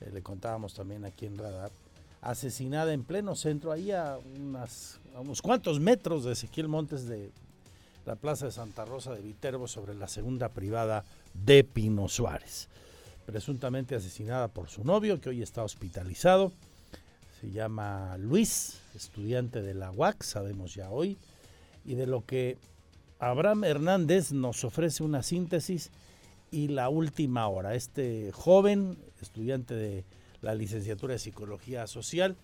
eh, le contábamos también aquí en Radar, asesinada en pleno centro, ahí a, unas, unos cuantos metros de Ezequiel Montes de la Plaza de Santa Rosa de Viterbo sobre la segunda privada de Pino Suárez. Presuntamente asesinada por su novio, que hoy está hospitalizado. Se llama Luis, estudiante de la UAC, sabemos ya hoy. Y de lo que Abraham Hernández nos ofrece una síntesis y la última hora. Este joven, estudiante de la licenciatura de Psicología Social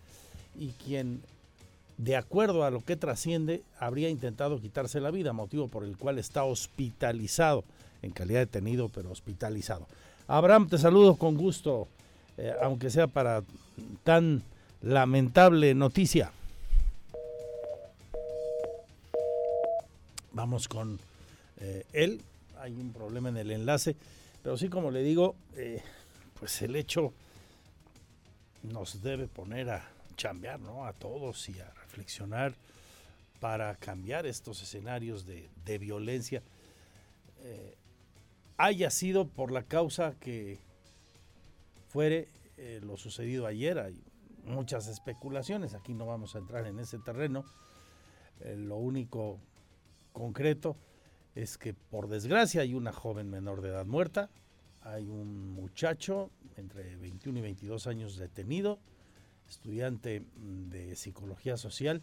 y quien, de acuerdo a lo que trasciende, habría intentado quitarse la vida, motivo por el cual está hospitalizado, en calidad de detenido, pero hospitalizado. Abraham, te saludo con gusto, eh, aunque sea para tan lamentable noticia. Vamos con eh, él, hay un problema en el enlace, pero sí como le digo, eh, pues el hecho nos debe poner a chambear, ¿no? A todos y a reflexionar para cambiar estos escenarios de, violencia, eh, haya sido por la causa que fuere lo sucedido ayer. Hay muchas especulaciones, aquí no vamos a entrar en ese terreno. lo único concreto es que por desgracia hay una joven menor de edad muerta, hay un muchacho entre 21 y 22 años detenido, estudiante mm, de psicología social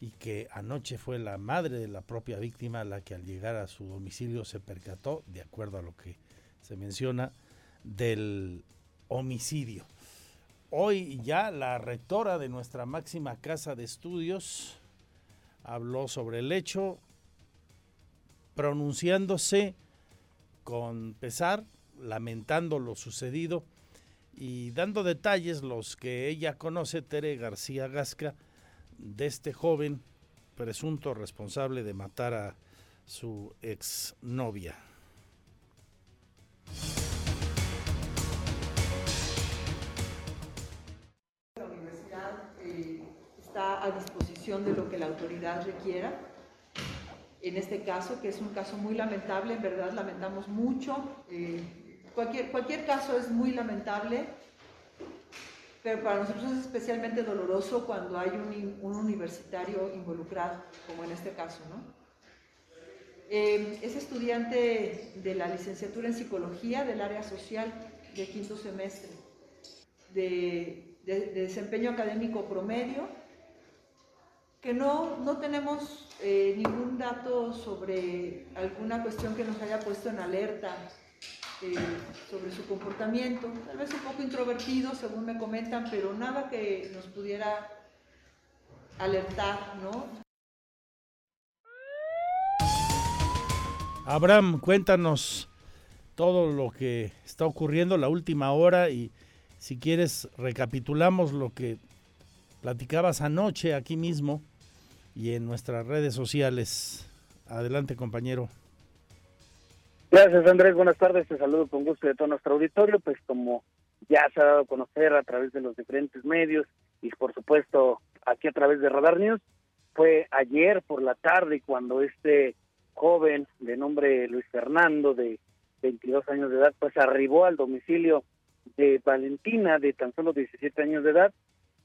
y que anoche fue la madre de la propia víctima la que al llegar a su domicilio se percató, de acuerdo a lo que se menciona, del homicidio. Hoy ya la rectora de nuestra máxima casa de estudios habló sobre el hecho, pronunciándose con pesar, lamentando lo sucedido y dando detalles los que ella conoce, Tere García Gasca, de este joven presunto responsable de matar a su exnovia. La universidad eh, está a disposición de lo que la autoridad requiera en este caso, que es un caso muy lamentable, en verdad lamentamos mucho. Eh, cualquier, cualquier caso es muy lamentable, pero para nosotros es especialmente doloroso cuando hay un, un universitario involucrado, como en este caso. ¿no? Eh, es estudiante de la licenciatura en psicología del área social de quinto semestre, de desempeño académico promedio que no, no tenemos eh, ningún dato sobre alguna cuestión que nos haya puesto en alerta eh, sobre su comportamiento, tal vez un poco introvertido, según me comentan, pero nada que nos pudiera alertar, ¿no? Abraham, cuéntanos todo lo que está ocurriendo la última hora y si quieres recapitulamos lo que platicabas anoche aquí mismo y en nuestras redes sociales. Adelante, compañero. Gracias, Andrés. Buenas tardes. Te saludo con gusto de todo nuestro auditorio. Pues como ya se ha dado a conocer a través de los diferentes medios y por supuesto aquí a través de Radar News, fue ayer por la tarde cuando este joven de nombre Luis Fernando de 22 años de edad pues arribó al domicilio de Valentina de tan solo 17 años de edad,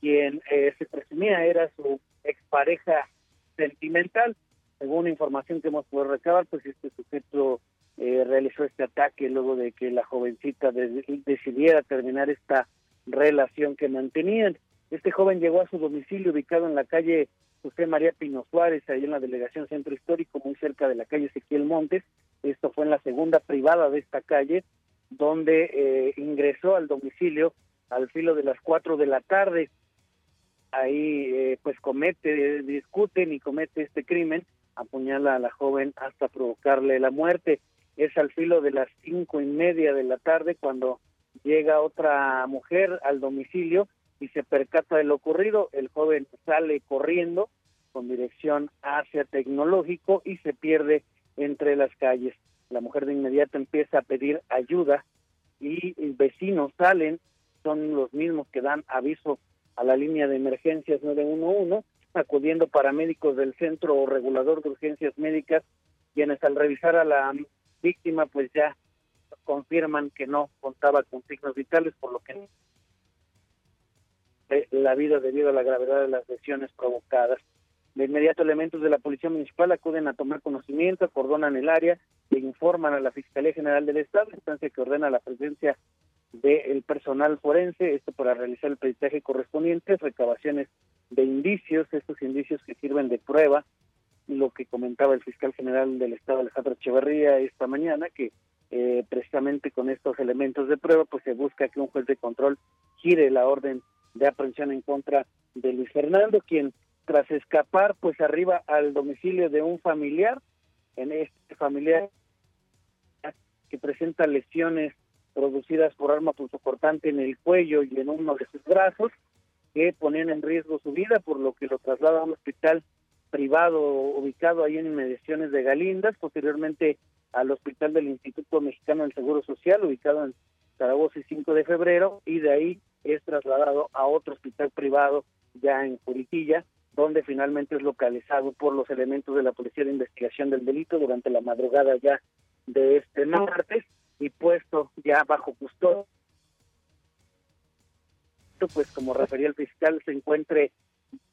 quien eh, se presumía era su expareja sentimental. Según información que hemos podido recabar, pues este sujeto eh, realizó este ataque luego de que la jovencita decidiera terminar esta relación que mantenían. Este joven llegó a su domicilio ubicado en la calle José María Pino Suárez, ahí en la delegación Centro Histórico, muy cerca de la calle Ezequiel Montes. Esto fue en la segunda privada de esta calle, donde eh, ingresó al domicilio al filo de las cuatro de la tarde ahí eh, pues comete, discuten y comete este crimen, apuñala a la joven hasta provocarle la muerte. Es al filo de las cinco y media de la tarde cuando llega otra mujer al domicilio y se percata de lo ocurrido. El joven sale corriendo con dirección hacia tecnológico y se pierde entre las calles. La mujer de inmediato empieza a pedir ayuda y vecinos salen, son los mismos que dan aviso a la línea de emergencias 911, acudiendo paramédicos del Centro Regulador de Urgencias Médicas, quienes al revisar a la víctima pues ya confirman que no contaba con signos vitales, por lo que la vida debido a la gravedad de las lesiones provocadas. De inmediato elementos de la Policía Municipal acuden a tomar conocimiento, acordonan el área e informan a la Fiscalía General del Estado, instancia que ordena la presencia del personal forense, esto para realizar el peritaje correspondiente, recabaciones de indicios, estos indicios que sirven de prueba, lo que comentaba el fiscal general del Estado, Alejandro Echeverría, esta mañana, que eh, precisamente con estos elementos de prueba, pues se busca que un juez de control gire la orden de aprehensión en contra de Luis Fernando, quien tras escapar, pues arriba al domicilio de un familiar, en este familiar que presenta lesiones producidas por arma punzocortante en el cuello y en uno de sus brazos, que ponían en riesgo su vida, por lo que lo traslada a un hospital privado ubicado ahí en inmediaciones de Galindas, posteriormente al hospital del Instituto Mexicano del Seguro Social, ubicado en Zaragoza y 5 de febrero, y de ahí es trasladado a otro hospital privado ya en Juriquilla, donde finalmente es localizado por los elementos de la Policía de Investigación del Delito durante la madrugada ya de este martes y puesto ya bajo custodia. Pues como refería el fiscal, se encuentre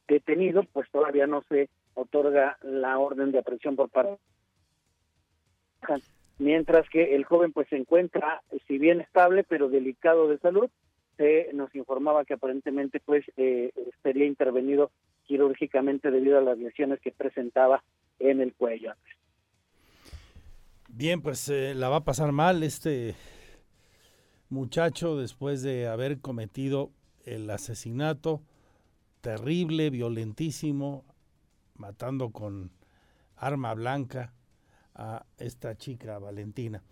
detenido, pues todavía no se otorga la orden de aprehensión por parte. Mientras que el joven pues se encuentra, si bien estable, pero delicado de salud, se nos informaba que aparentemente pues eh, sería intervenido quirúrgicamente debido a las lesiones que presentaba en el cuello. Bien, pues eh, la va a pasar mal este muchacho después de haber cometido el asesinato terrible, violentísimo, matando con arma blanca a esta chica Valentina.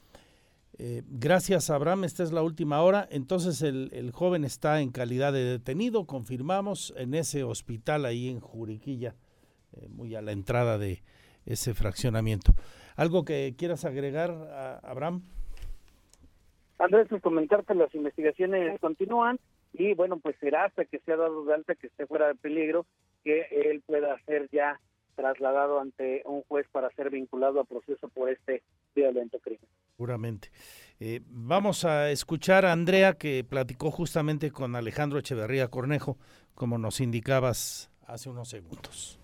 Eh, gracias, Abraham. Esta es la última hora. Entonces el, joven está en calidad de detenido, confirmamos, en ese hospital ahí en Juriquilla, eh, muy a la entrada de ese fraccionamiento. ¿Algo que quieras agregar, Abraham? Andrés, pues comentarte, las investigaciones continúan y bueno, pues será hasta que sea dado de alta que esté fuera de peligro que él pueda ser ya trasladado ante un juez para ser vinculado a proceso por este violento crimen. Seguramente. Eh, vamos a escuchar a Andrea que platicó justamente con Alejandro Echeverría Cornejo, como nos indicabas hace unos segundos.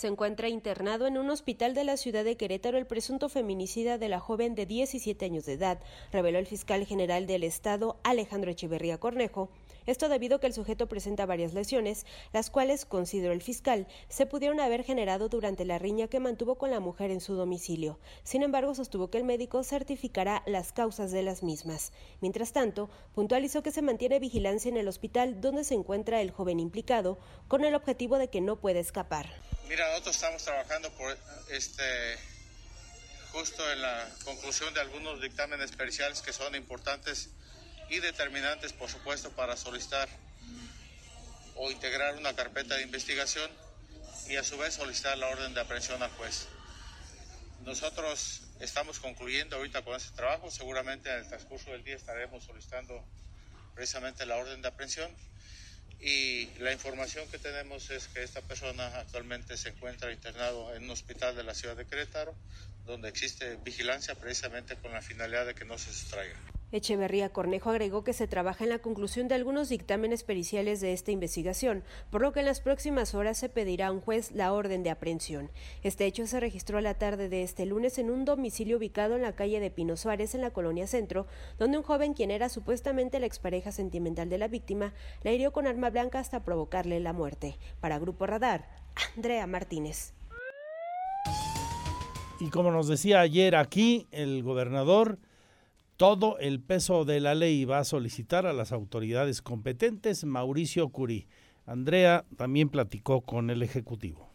Se encuentra internado en un hospital de la ciudad de Querétaro el presunto feminicida de la joven de 17 años de edad, reveló el fiscal general del Estado, Alejandro Echeverría Cornejo, esto debido a que el sujeto presenta varias lesiones, las cuales, consideró el fiscal, se pudieron haber generado durante la riña que mantuvo con la mujer en su domicilio. Sin embargo, sostuvo que el médico certificará las causas de las mismas. Mientras tanto, puntualizó que se mantiene vigilancia en el hospital donde se encuentra el joven implicado, con el objetivo de que no pueda escapar. Mira, nosotros estamos trabajando por este justo en la conclusión de algunos dictámenes periciales que son importantes y determinantes, por supuesto, para solicitar o integrar una carpeta de investigación y a su vez solicitar la orden de aprehensión al juez. Nosotros estamos concluyendo ahorita con ese trabajo, seguramente en el transcurso del día estaremos solicitando precisamente la orden de aprehensión y la información que tenemos es que esta persona actualmente se encuentra internado en un hospital de la ciudad de Querétaro, donde existe vigilancia precisamente con la finalidad de que no se sustraiga. Echeverría Cornejo agregó que se trabaja en la conclusión de algunos dictámenes periciales de esta investigación, por lo que en las próximas horas se pedirá a un juez la orden de aprehensión. Este hecho se registró a la tarde de este lunes en un domicilio ubicado en la calle de Pino Suárez, en la colonia Centro, donde un joven, quien era supuestamente la expareja sentimental de la víctima, la hirió con arma blanca hasta provocarle la muerte. Para Grupo Radar, Andrea Martínez. Y como nos decía ayer aquí, el gobernador todo el peso de la ley va a solicitar a las autoridades competentes Mauricio Curí. Andrea también platicó con el Ejecutivo.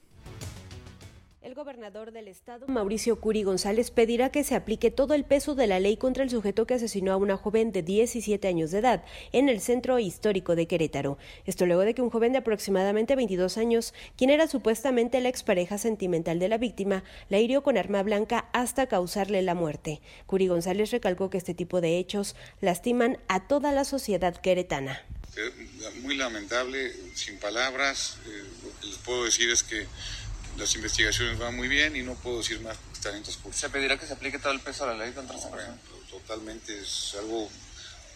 Gobernador del estado, Mauricio Curi González, pedirá que se aplique todo el peso de la ley contra el sujeto que asesinó a una joven de 17 años de edad en el centro histórico de Querétaro. Esto luego de que un joven de aproximadamente 22 años, quien era supuestamente la expareja sentimental de la víctima, la hirió con arma blanca hasta causarle la muerte. Curi González recalcó que este tipo de hechos lastiman a toda la sociedad queretana. Muy lamentable, sin palabras. Eh, lo que les puedo decir es que las investigaciones van muy bien y no puedo decir más porque están en transcurso. ¿Se pedirá que se aplique todo el peso de la ley contra esa Totalmente, es algo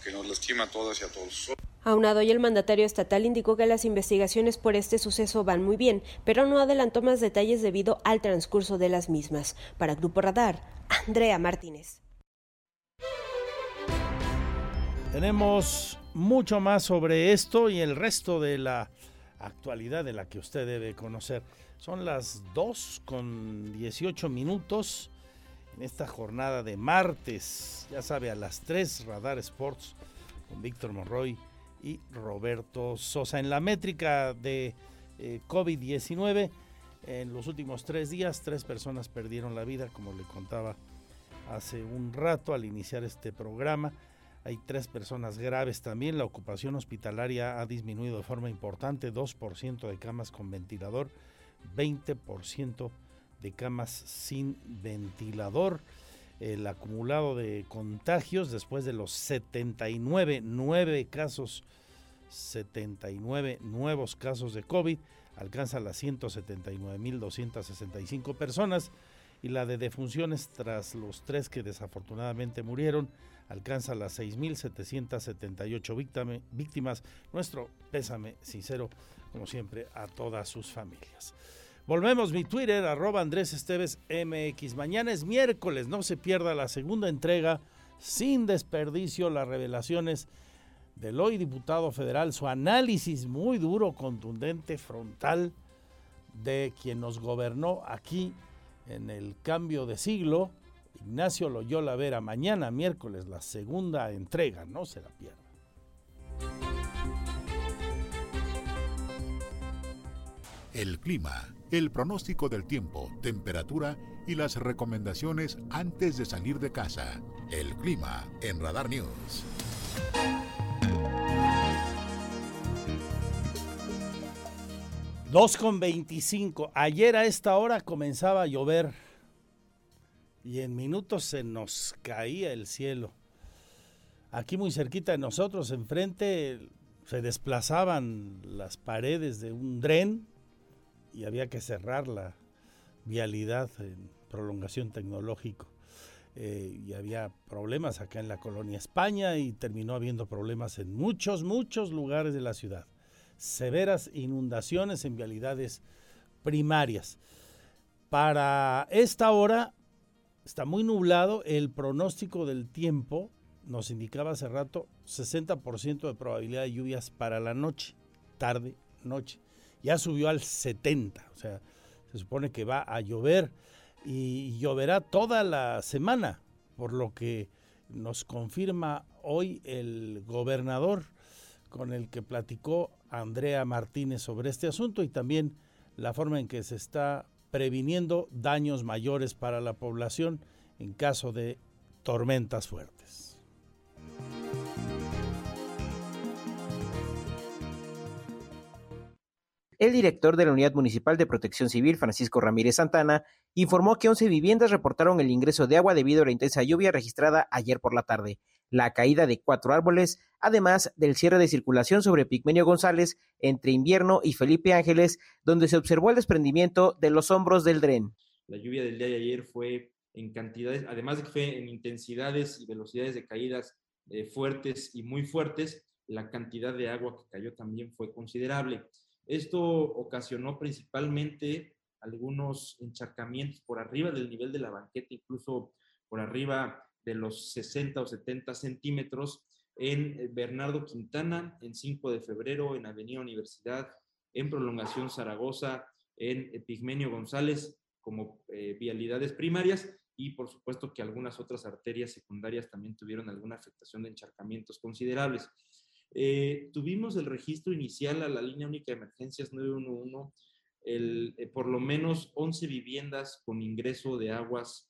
que nos lastima a todas y a todos. Aunado y el mandatario estatal indicó que las investigaciones por este suceso van muy bien, pero no adelantó más detalles debido al transcurso de las mismas. Para Grupo Radar, Andrea Martínez. Tenemos mucho más sobre esto y el resto de la actualidad de la que usted debe conocer. Son las 2 con 18 minutos en esta jornada de martes, ya sabe, a las 3 Radar Sports con Víctor Monroy y Roberto Sosa. En la métrica de eh, COVID-19, en los últimos tres días, tres personas perdieron la vida, como le contaba hace un rato al iniciar este programa. Hay tres personas graves también. La ocupación hospitalaria ha disminuido de forma importante, 2% de camas con ventilador, 20% de camas sin ventilador. El acumulado de contagios después de los 79 nueve casos, 79 nuevos casos de COVID, alcanza las 179.265 personas y la de defunciones tras los tres que desafortunadamente murieron alcanza las 6.778 víctimas. Nuestro pésame sincero, como siempre, a todas sus familias. Volvemos mi Twitter, arroba Andrés Esteves MX. Mañana es miércoles, no se pierda la segunda entrega, sin desperdicio, las revelaciones del hoy diputado federal, su análisis muy duro, contundente, frontal de quien nos gobernó aquí en el cambio de siglo, Ignacio Loyola Vera. Mañana, miércoles, la segunda entrega, no se la pierda. El clima, el pronóstico del tiempo, temperatura y las recomendaciones antes de salir de casa. El clima en Radar News. Dos con 25. Ayer a esta hora comenzaba a llover y en minutos se nos caía el cielo. Aquí muy cerquita de nosotros, enfrente, se desplazaban las paredes de un dren y había que cerrar la vialidad en prolongación tecnológico. Eh, y había problemas acá en la colonia España y terminó habiendo problemas en muchos, muchos lugares de la ciudad. Severas inundaciones en vialidades primarias. Para esta hora está muy nublado, el pronóstico del tiempo nos indicaba hace rato 60% de probabilidad de lluvias para la noche, tarde, noche. Ya subió al 70, o sea, se supone que va a llover y lloverá toda la semana, por lo que nos confirma hoy el gobernador con el que platicó Andrea Martínez sobre este asunto y también la forma en que se está previniendo daños mayores para la población en caso de tormentas fuertes. El director de la Unidad Municipal de Protección Civil, Francisco Ramírez Santana, informó que 11 viviendas reportaron el ingreso de agua debido a la intensa lluvia registrada ayer por la tarde, la caída de cuatro árboles, además del cierre de circulación sobre Pigmenio González entre Invierno y Felipe Ángeles, donde se observó el desprendimiento de los hombros del dren. La lluvia del día de ayer fue en cantidades, además de que fue en intensidades y velocidades de caídas eh, fuertes y muy fuertes, la cantidad de agua que cayó también fue considerable. Esto ocasionó principalmente algunos encharcamientos por arriba del nivel de la banqueta, incluso por arriba de los 60 o 70 centímetros en eh, Bernardo Quintana, en 5 de febrero, en Avenida Universidad, en Prolongación Zaragoza, en Epigmenio González, como eh, vialidades primarias, y por supuesto que algunas otras arterias secundarias también tuvieron alguna afectación de encharcamientos considerables. Eh, tuvimos el registro inicial a la línea única de emergencias 911, el, eh, por lo menos 11 viviendas con ingreso de aguas.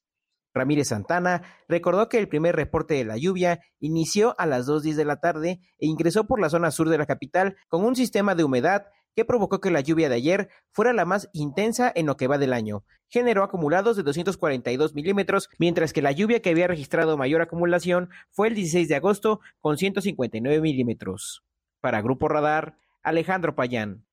Ramírez Santana recordó que el primer reporte de la lluvia inició a las 2.10 de la tarde e ingresó por la zona sur de la capital con un sistema de humedad que provocó que la lluvia de ayer fuera la más intensa en lo que va del año. Generó acumulados de 242 milímetros, mientras que la lluvia que había registrado mayor acumulación fue el 16 de agosto con 159 milímetros. Para Grupo Radar, Alejandro Payán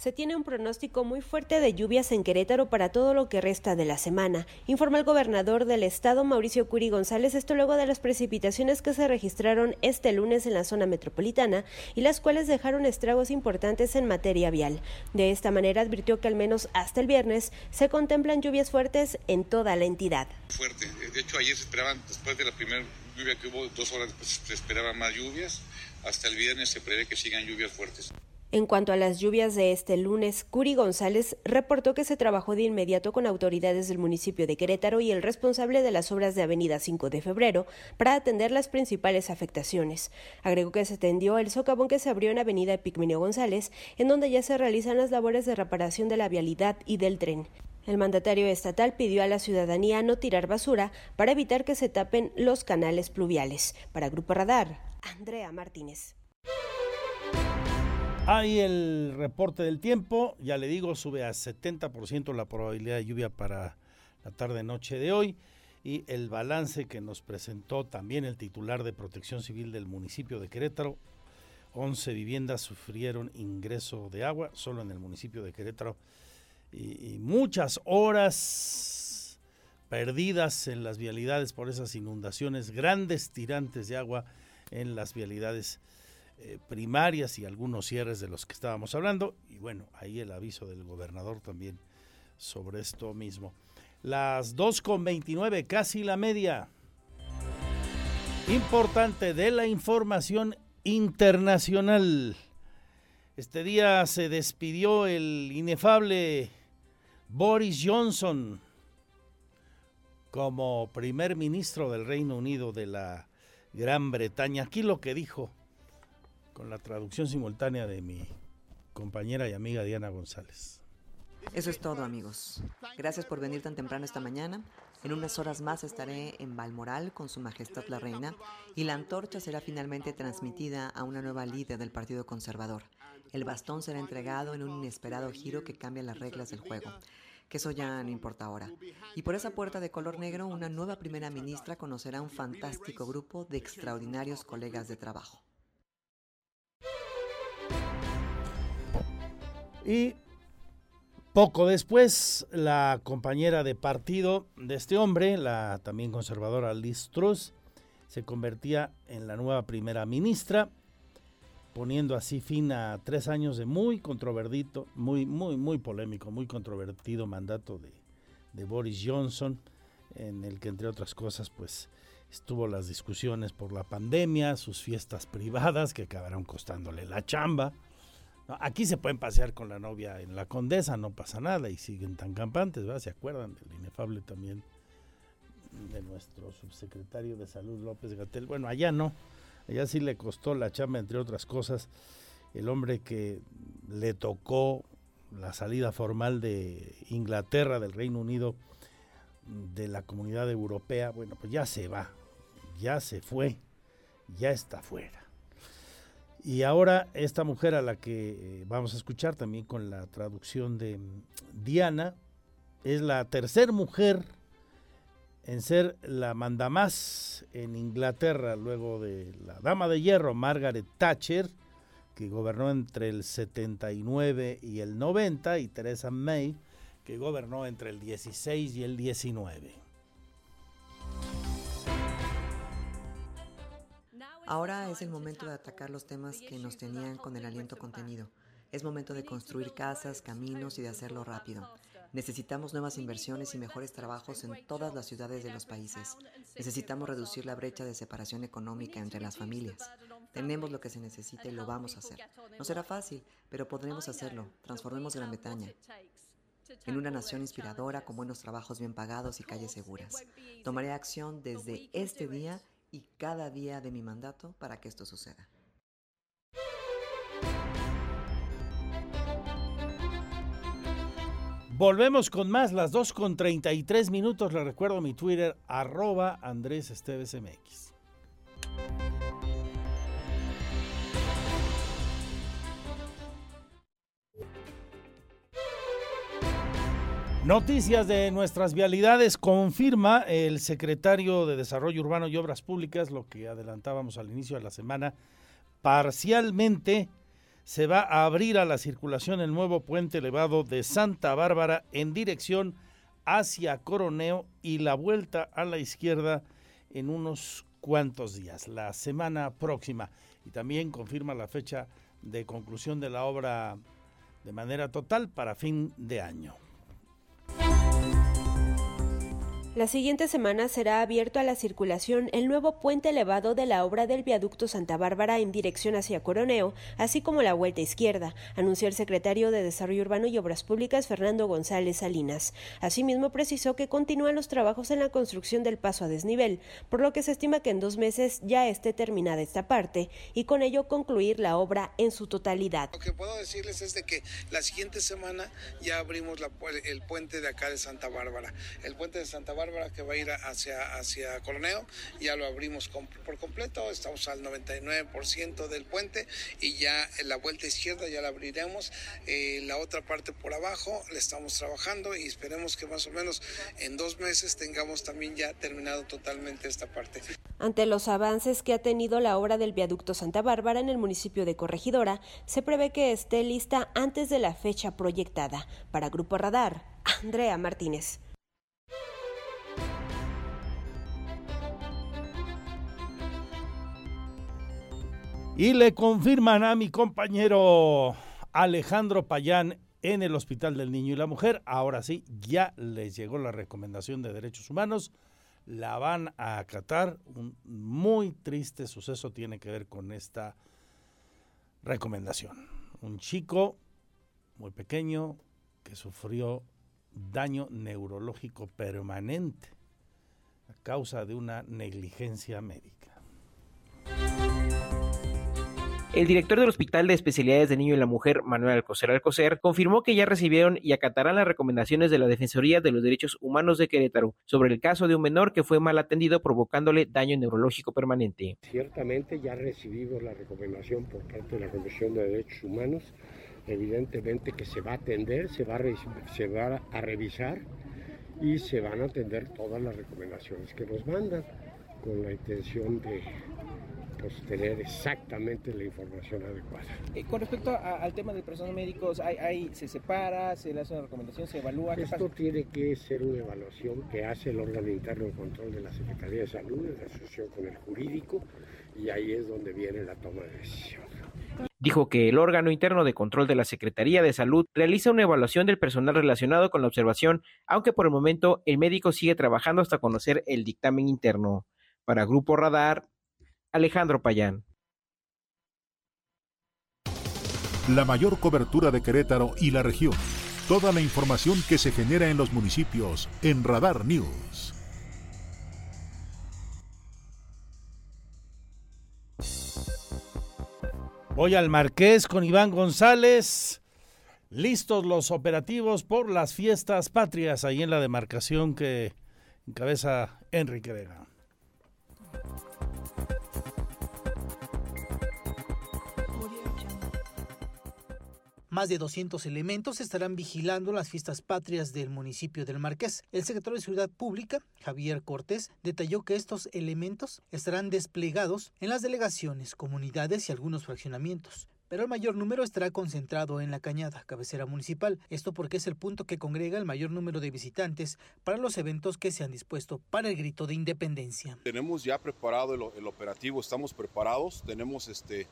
se tiene un pronóstico muy fuerte de lluvias en Querétaro para todo lo que resta de la semana, informa el gobernador del estado Mauricio Curi González, esto luego de las precipitaciones que se registraron este lunes en la zona metropolitana y las cuales dejaron estragos importantes en materia vial. De esta manera advirtió que al menos hasta el viernes se contemplan lluvias fuertes en toda la entidad. Fuerte, de hecho ayer se esperaban, después de la primera lluvia que hubo, dos horas después se esperaban más lluvias, hasta el viernes se prevé que sigan lluvias fuertes. En cuanto a las lluvias de este lunes, Curi González reportó que se trabajó de inmediato con autoridades del municipio de Querétaro y el responsable de las obras de Avenida 5 de Febrero para atender las principales afectaciones. Agregó que se tendió el socavón que se abrió en Avenida Epigmenio González, en donde ya se realizan las labores de reparación de la vialidad y del tren. El mandatario estatal pidió a la ciudadanía no tirar basura para evitar que se tapen los canales pluviales. Para Grupo Radar, Andrea Martínez. Hay el reporte del tiempo, ya le digo, sube a 70% la probabilidad de lluvia para la tarde-noche de hoy y el balance que nos presentó también el titular de Protección Civil del municipio de Querétaro. 11 viviendas sufrieron ingreso de agua solo en el municipio de Querétaro y, y muchas horas perdidas en las vialidades por esas inundaciones, grandes tirantes de agua en las vialidades eh, primarias y algunos cierres de los que estábamos hablando. Y bueno, ahí el aviso del gobernador también sobre esto mismo. Las 2.29, casi la media. Importante de la información internacional. Este día se despidió el inefable Boris Johnson como primer ministro del Reino Unido de la Gran Bretaña. Aquí lo que dijo con la traducción simultánea de mi compañera y amiga Diana González. Eso es todo, amigos. Gracias por venir tan temprano esta mañana. En unas horas más estaré en Balmoral con Su Majestad la Reina y la antorcha será finalmente transmitida a una nueva líder del Partido Conservador. El bastón será entregado en un inesperado giro que cambia las reglas del juego que eso ya no importa ahora. Y por esa puerta de color negro, una nueva primera ministra conocerá un fantástico grupo de extraordinarios colegas de trabajo. Y poco después, la compañera de partido de este hombre, la también conservadora Liz Truss, se convertía en la nueva primera ministra, poniendo así fin a tres años de muy controvertido, muy, muy, muy polémico, muy controvertido mandato de, Boris Johnson, en el que entre otras cosas, pues estuvo las discusiones por la pandemia, sus fiestas privadas que acabaron costándole la chamba, Aquí se pueden pasear con la novia en la Condesa, no pasa nada y siguen tan campantes, ¿verdad? ¿Se acuerdan del inefable también de nuestro subsecretario de Salud López Gatel? Bueno, allá no, allá sí le costó la chamba, entre otras cosas, el hombre que le tocó la salida formal de Inglaterra, del Reino Unido, de la comunidad europea, bueno, pues ya se va, ya se fue, ya está fuera. Y ahora esta mujer a la que eh, vamos a escuchar también con la traducción de mm, Diana, es la tercera mujer en ser la mandamás en Inglaterra, luego de la dama de hierro Margaret Thatcher, que gobernó entre el 79 y el 90, y Theresa May, que gobernó entre el 16 y el 19. Ahora es el momento de atacar los temas que nos tenían con el aliento contenido. Es momento de construir casas, caminos y de hacerlo rápido. Necesitamos nuevas inversiones y mejores trabajos en todas las ciudades de los países. Necesitamos reducir la brecha de separación económica entre las familias. Tenemos lo que se necesita y lo vamos a hacer. No será fácil, pero podremos hacerlo. Transformemos Gran Bretaña en una nación inspiradora con buenos trabajos bien pagados y calles seguras. Tomaré acción desde este día y cada día de mi mandato para que esto suceda. Volvemos con más, las 2 con 33 minutos. Le recuerdo mi Twitter, arroba Andrés Esteves MX. Noticias de nuestras vialidades. Confirma el secretario de Desarrollo Urbano y Obras Públicas, lo que adelantábamos al inicio de la semana, parcialmente se va a abrir a la circulación el nuevo puente elevado de Santa Bárbara en dirección hacia Coroneo y la vuelta a la izquierda en unos cuantos días, la semana próxima. Y también confirma la fecha de conclusión de la obra de manera total para fin de año. La siguiente semana será abierto a la circulación el nuevo puente elevado de la obra del viaducto Santa Bárbara en dirección hacia Coroneo, así como la vuelta izquierda, anunció el secretario de Desarrollo Urbano y Obras Públicas Fernando González Salinas. Asimismo, precisó que continúan los trabajos en la construcción del paso a desnivel, por lo que se estima que en dos meses ya esté terminada esta parte y con ello concluir la obra en su totalidad. Lo que puedo decirles es de que la siguiente semana ya abrimos el puente de acá de Santa Bárbara. El puente de Santa Bárbara Bárbara que va a ir hacia, hacia Coroneo, ya lo abrimos por completo, estamos al 99% del puente y ya en la vuelta izquierda ya la abriremos, eh, la otra parte por abajo la estamos trabajando y esperemos que más o menos en dos meses tengamos también ya terminado totalmente esta parte. Ante los avances que ha tenido la obra del viaducto Santa Bárbara en el municipio de Corregidora, se prevé que esté lista antes de la fecha proyectada. Para Grupo Radar, Andrea Martínez. Y le confirman a mi compañero Alejandro Payán en el Hospital del Niño y la Mujer. Ahora sí, ya les llegó la recomendación de derechos humanos. La van a acatar. Un muy triste suceso tiene que ver con esta recomendación. Un chico muy pequeño que sufrió daño neurológico permanente a causa de una negligencia médica. El director del Hospital de Especialidades de Niño y la Mujer, Manuel Alcocer Alcocer, confirmó que ya recibieron y acatarán las recomendaciones de la Defensoría de los Derechos Humanos de Querétaro sobre el caso de un menor que fue mal atendido provocándole daño neurológico permanente. Ciertamente ya recibimos la recomendación por parte de la Comisión de Derechos Humanos, evidentemente que se va a atender, se va a, se va a revisar y se van a atender todas las recomendaciones que nos mandan con la intención de pues, tener exactamente la información adecuada. Eh, con respecto al tema de personal médicos, ¿hay, se separa, se le hace una recomendación, se evalúa? Esto tiene que ser una evaluación que hace el órgano interno de control de la Secretaría de Salud en asociación con el jurídico y ahí es donde viene la toma de decisión. Dijo que el órgano interno de control de la Secretaría de Salud realiza una evaluación del personal relacionado con la observación, aunque por el momento el médico sigue trabajando hasta conocer el dictamen interno. Para Grupo Radar, Alejandro Payán. La mayor cobertura de Querétaro y la región. Toda la información que se genera en los municipios en Radar News. Voy al Marqués con Iván González. Listos los operativos por las fiestas patrias ahí en la demarcación que encabeza Enrique Vega. Más de 200 elementos estarán vigilando las fiestas patrias del municipio del Marqués. El secretario de Seguridad Pública, Javier Cortés, detalló que estos elementos estarán desplegados en las delegaciones, comunidades y algunos fraccionamientos pero el mayor número estará concentrado en la Cañada, cabecera municipal. Esto porque es el punto que congrega el mayor número de visitantes para los eventos que se han dispuesto para el grito de independencia. Tenemos ya preparado el, el operativo, estamos preparados, tenemos este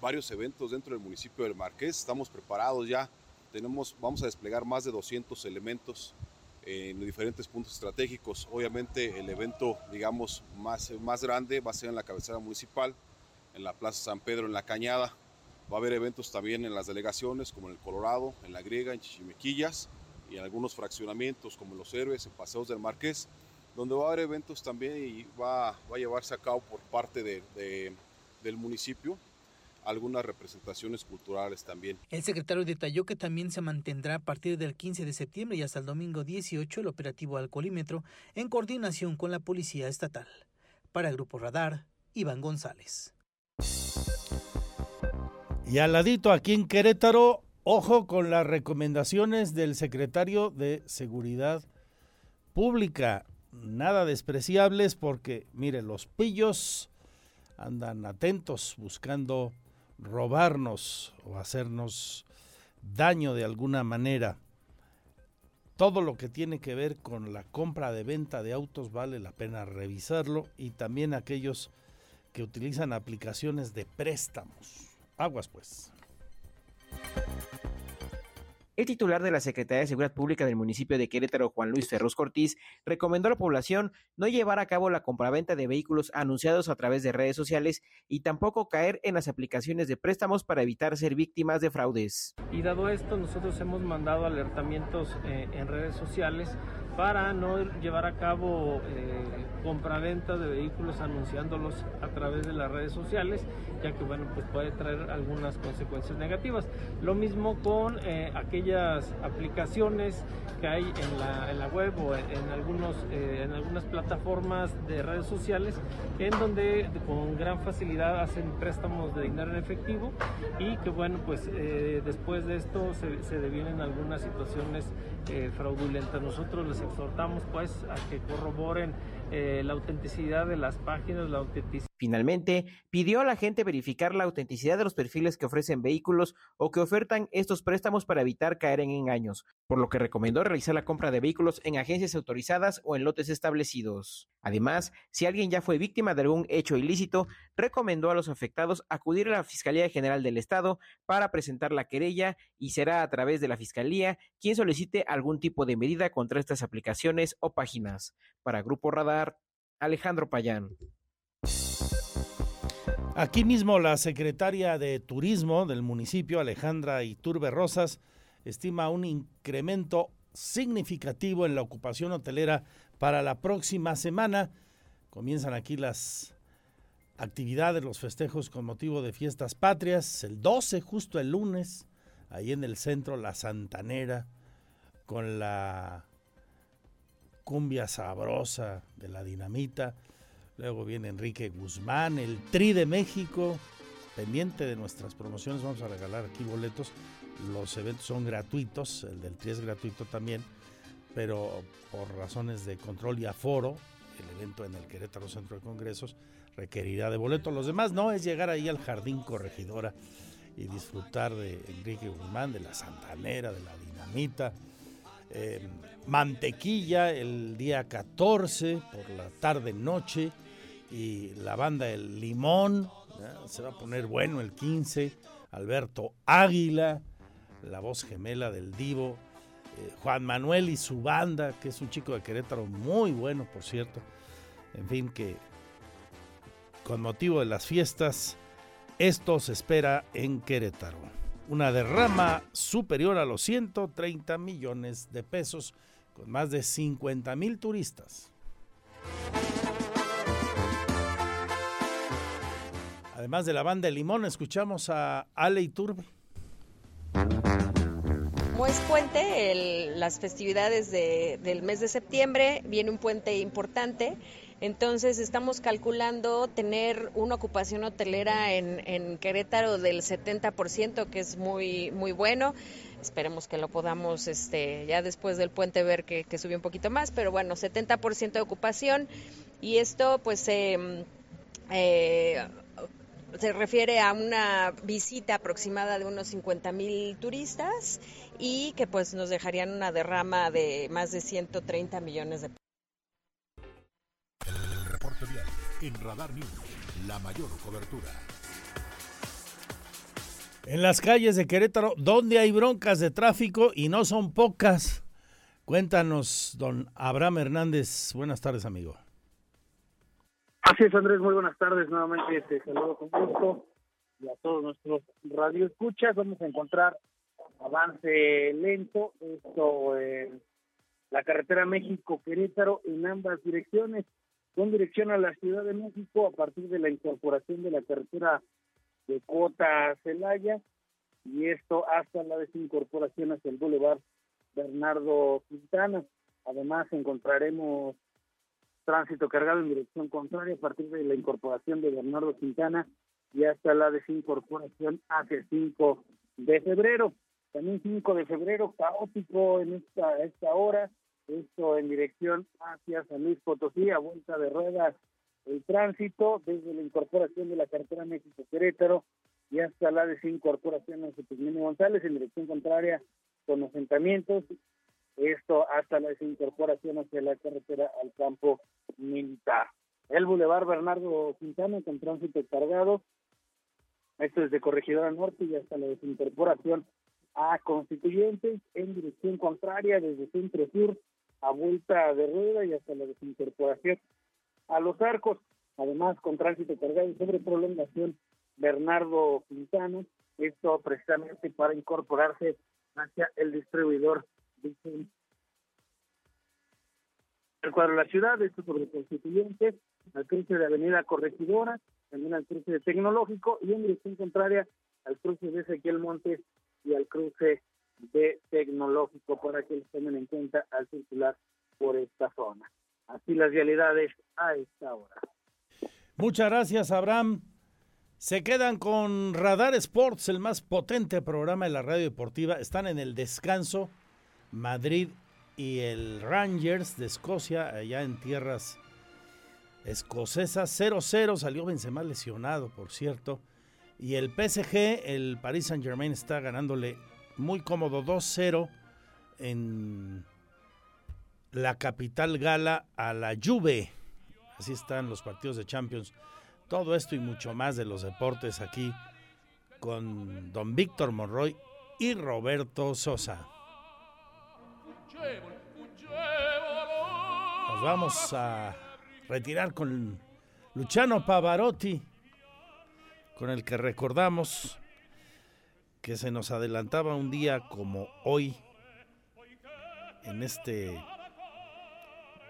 varios eventos dentro del municipio del Marqués. Estamos preparados ya. Tenemos, vamos a desplegar más de 200 elementos en diferentes puntos estratégicos. Obviamente el evento, digamos, más, más grande va a ser en la cabecera municipal, en la Plaza San Pedro, en la Cañada. Va a haber eventos también en las delegaciones, como en el Colorado, en la Griega, en Chichimequillas y en algunos fraccionamientos como Los Héroes, en Paseos del Marqués, donde va a haber eventos también y va, va a llevarse a cabo por parte de, del municipio algunas representaciones culturales también. El secretario detalló que también se mantendrá a partir del 15 de septiembre y hasta el domingo 18 el operativo alcoholímetro en coordinación con la Policía Estatal. Para el Grupo Radar, Iván González. Y al ladito aquí en Querétaro, ojo con las recomendaciones del secretario de Seguridad Pública. Nada despreciables porque, mire, los pillos andan atentos buscando robarnos o hacernos daño de alguna manera. Todo lo que tiene que ver con la compra de venta de autos vale la pena revisarlo y también aquellos que utilizan aplicaciones de préstamos. Aguas pues. El titular de la Secretaría de Seguridad Pública del municipio de Querétaro, Juan Luis Ferros Cortiz, recomendó a la población no llevar a cabo la compraventa de vehículos anunciados a través de redes sociales y tampoco caer en las aplicaciones de préstamos para evitar ser víctimas de fraudes. Y dado esto, nosotros hemos mandado alertamientos eh, en redes sociales para no llevar a cabo eh, compraventa de vehículos anunciándolos a través de las redes sociales, ya que bueno, pues puede traer algunas consecuencias negativas. Lo mismo con eh, aquellas aplicaciones que hay en la, en la web o en, algunos, eh, en algunas plataformas de redes sociales, en donde con gran facilidad hacen préstamos de dinero en efectivo y que bueno, pues después de esto se, se devienen algunas situaciones fraudulentas. Nosotros les exhortamos pues a que corroboren eh, la autenticidad de las páginas, la autenticidad. Finalmente, pidió a la gente verificar la autenticidad de los perfiles que ofrecen vehículos o que ofertan estos préstamos para evitar caer en engaños, por lo que recomendó realizar la compra de vehículos en agencias autorizadas o en lotes establecidos. Además, si alguien ya fue víctima de algún hecho ilícito, recomendó a los afectados acudir a la Fiscalía General del Estado para presentar la querella y será a través de la Fiscalía quien solicite algún tipo de medida contra estas aplicaciones o páginas. Para Grupo Radar, Alejandro Payán. Aquí mismo la secretaria de Turismo del municipio, Alejandra Iturbe Rosas, estima un incremento significativo en la ocupación hotelera para la próxima semana. Comienzan aquí las actividades, los festejos con motivo de fiestas patrias, el 12, justo el lunes, ahí en el centro, la Santanera, con la cumbia sabrosa de la dinamita. Luego viene Enrique Guzmán, el Tri de México, pendiente de nuestras promociones, vamos a regalar aquí boletos. Los eventos son gratuitos, el del Tri es gratuito también, pero por razones de control y aforo, el evento en el Querétaro Centro de Congresos requerirá de boletos. Los demás no, es llegar ahí al Jardín Corregidora y disfrutar de Enrique Guzmán, de la Santanera, de la Dinamita. Eh, mantequilla el día 14 por la tarde-noche y la banda El Limón, se va a poner bueno el 15, Alberto Águila, la voz gemela del Divo, Juan Manuel y su banda, que es un chico de Querétaro muy bueno, por cierto. En fin, que con motivo de las fiestas, esto se espera en Querétaro. Una derrama superior a los 130 millones de pesos, con más de 50 mil turistas. Además de la banda de Limón, escuchamos a Ale Iturbe. Como es puente, las festividades del mes de septiembre, viene un puente importante. Entonces estamos calculando tener una ocupación hotelera en, Querétaro del 70%, que es muy, muy bueno. Esperemos que lo podamos este, ya después del puente ver que, que subió un poquito más, pero bueno, 70% de ocupación. Y esto pues eh, eh, se refiere a una visita aproximada de unos 50 mil turistas y que pues nos dejarían una derrama de más de 130 millones de pesos. El reporte vial en Radar News, la mayor cobertura. En las calles de Querétaro, donde hay broncas de tráfico y no son pocas. Cuéntanos, don Abraham Hernández. Buenas tardes, amigo. Así es, Andrés, muy buenas tardes. Nuevamente te saludo con gusto y a todos nuestros radioescuchas. Vamos a encontrar avance lento, esto en la carretera México-Querétaro en ambas direcciones, con dirección a la Ciudad de México a partir de la incorporación de la carretera de Cota Celaya y esto hasta la desincorporación hacia el Boulevard Bernardo Quintana. Además encontraremos tránsito cargado en dirección contraria a partir de la incorporación de Bernardo Quintana y hasta la desincorporación hacia el 5 de febrero. También 5 de febrero, caótico en esta, esta hora, esto en dirección hacia San Luis Potosí, a vuelta de ruedas el tránsito desde la incorporación de la carretera México-Querétaro y hasta la desincorporación hacia Pigmenio González en dirección contraria con asentamientos esto hasta la desincorporación hacia la carretera al campo militar. El Boulevard Bernardo Quintana con tránsito cargado, esto desde Corregidora Norte y hasta la desincorporación a Constituyentes en dirección contraria desde centro sur a vuelta de rueda y hasta la desincorporación a los arcos. Además, con tránsito cargado sobre prolongación Bernardo Quintana, esto precisamente para incorporarse hacia el distribuidor el cuadro de la ciudad, esto sobre Constituyentes, al cruce de Avenida Corregidora, también al cruce de Tecnológico y en dirección contraria al cruce de Ezequiel Montes y al cruce de Tecnológico para que les tomen en cuenta al circular por esta zona. Así las realidades a esta hora. Muchas gracias, Abraham. Se quedan con Radar Sports, el más potente programa de la radio deportiva. Están en el descanso Madrid y el Rangers de Escocia, allá en tierras escocesas. 0-0, salió Benzema lesionado, por cierto. Y el PSG, el Paris Saint Germain, está ganándole muy cómodo 2-0 en la capital gala a la Juve. Así están los partidos de Champions. Todo esto y mucho más de los deportes aquí con don Víctor Monroy y Roberto Sosa. Nos vamos a retirar con Luciano Pavarotti, con el que recordamos que se nos adelantaba un día como hoy en este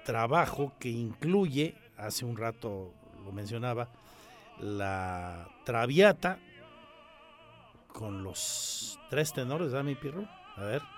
trabajo que incluye, hace un rato lo mencionaba, la Traviata con los tres tenores, ¿da mi pirro? A ver.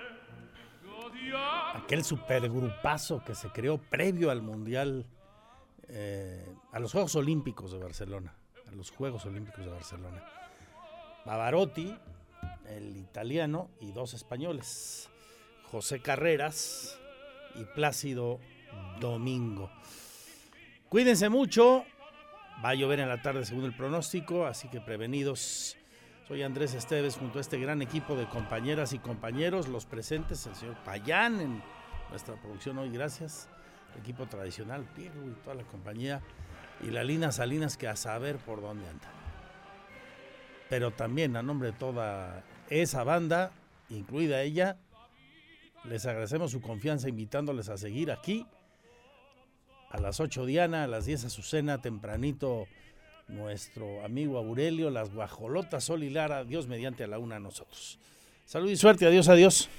aquel supergrupazo que se creó previo al Mundial, eh, a los Juegos Olímpicos de Barcelona, a los Juegos Olímpicos de Barcelona. Pavarotti, el italiano, y dos españoles, José Carreras y Plácido Domingo. Cuídense mucho, va a llover en la tarde según el pronóstico, así que prevenidos. Soy Andrés Esteves junto a este gran equipo de compañeras y compañeros, los presentes, el señor Payán en nuestra producción hoy, gracias. Equipo tradicional, Pirro y toda la compañía. Y la Lina Salinas, que a saber por dónde anda. Pero también a nombre de toda esa banda, incluida ella, les agradecemos su confianza invitándoles a seguir aquí. A las 8 Diana, a las 10 Azucena, tempranito nuestro amigo Aurelio, las guajolotas Sol y Lara, Dios mediante a la una a nosotros. Salud y suerte, adiós, adiós.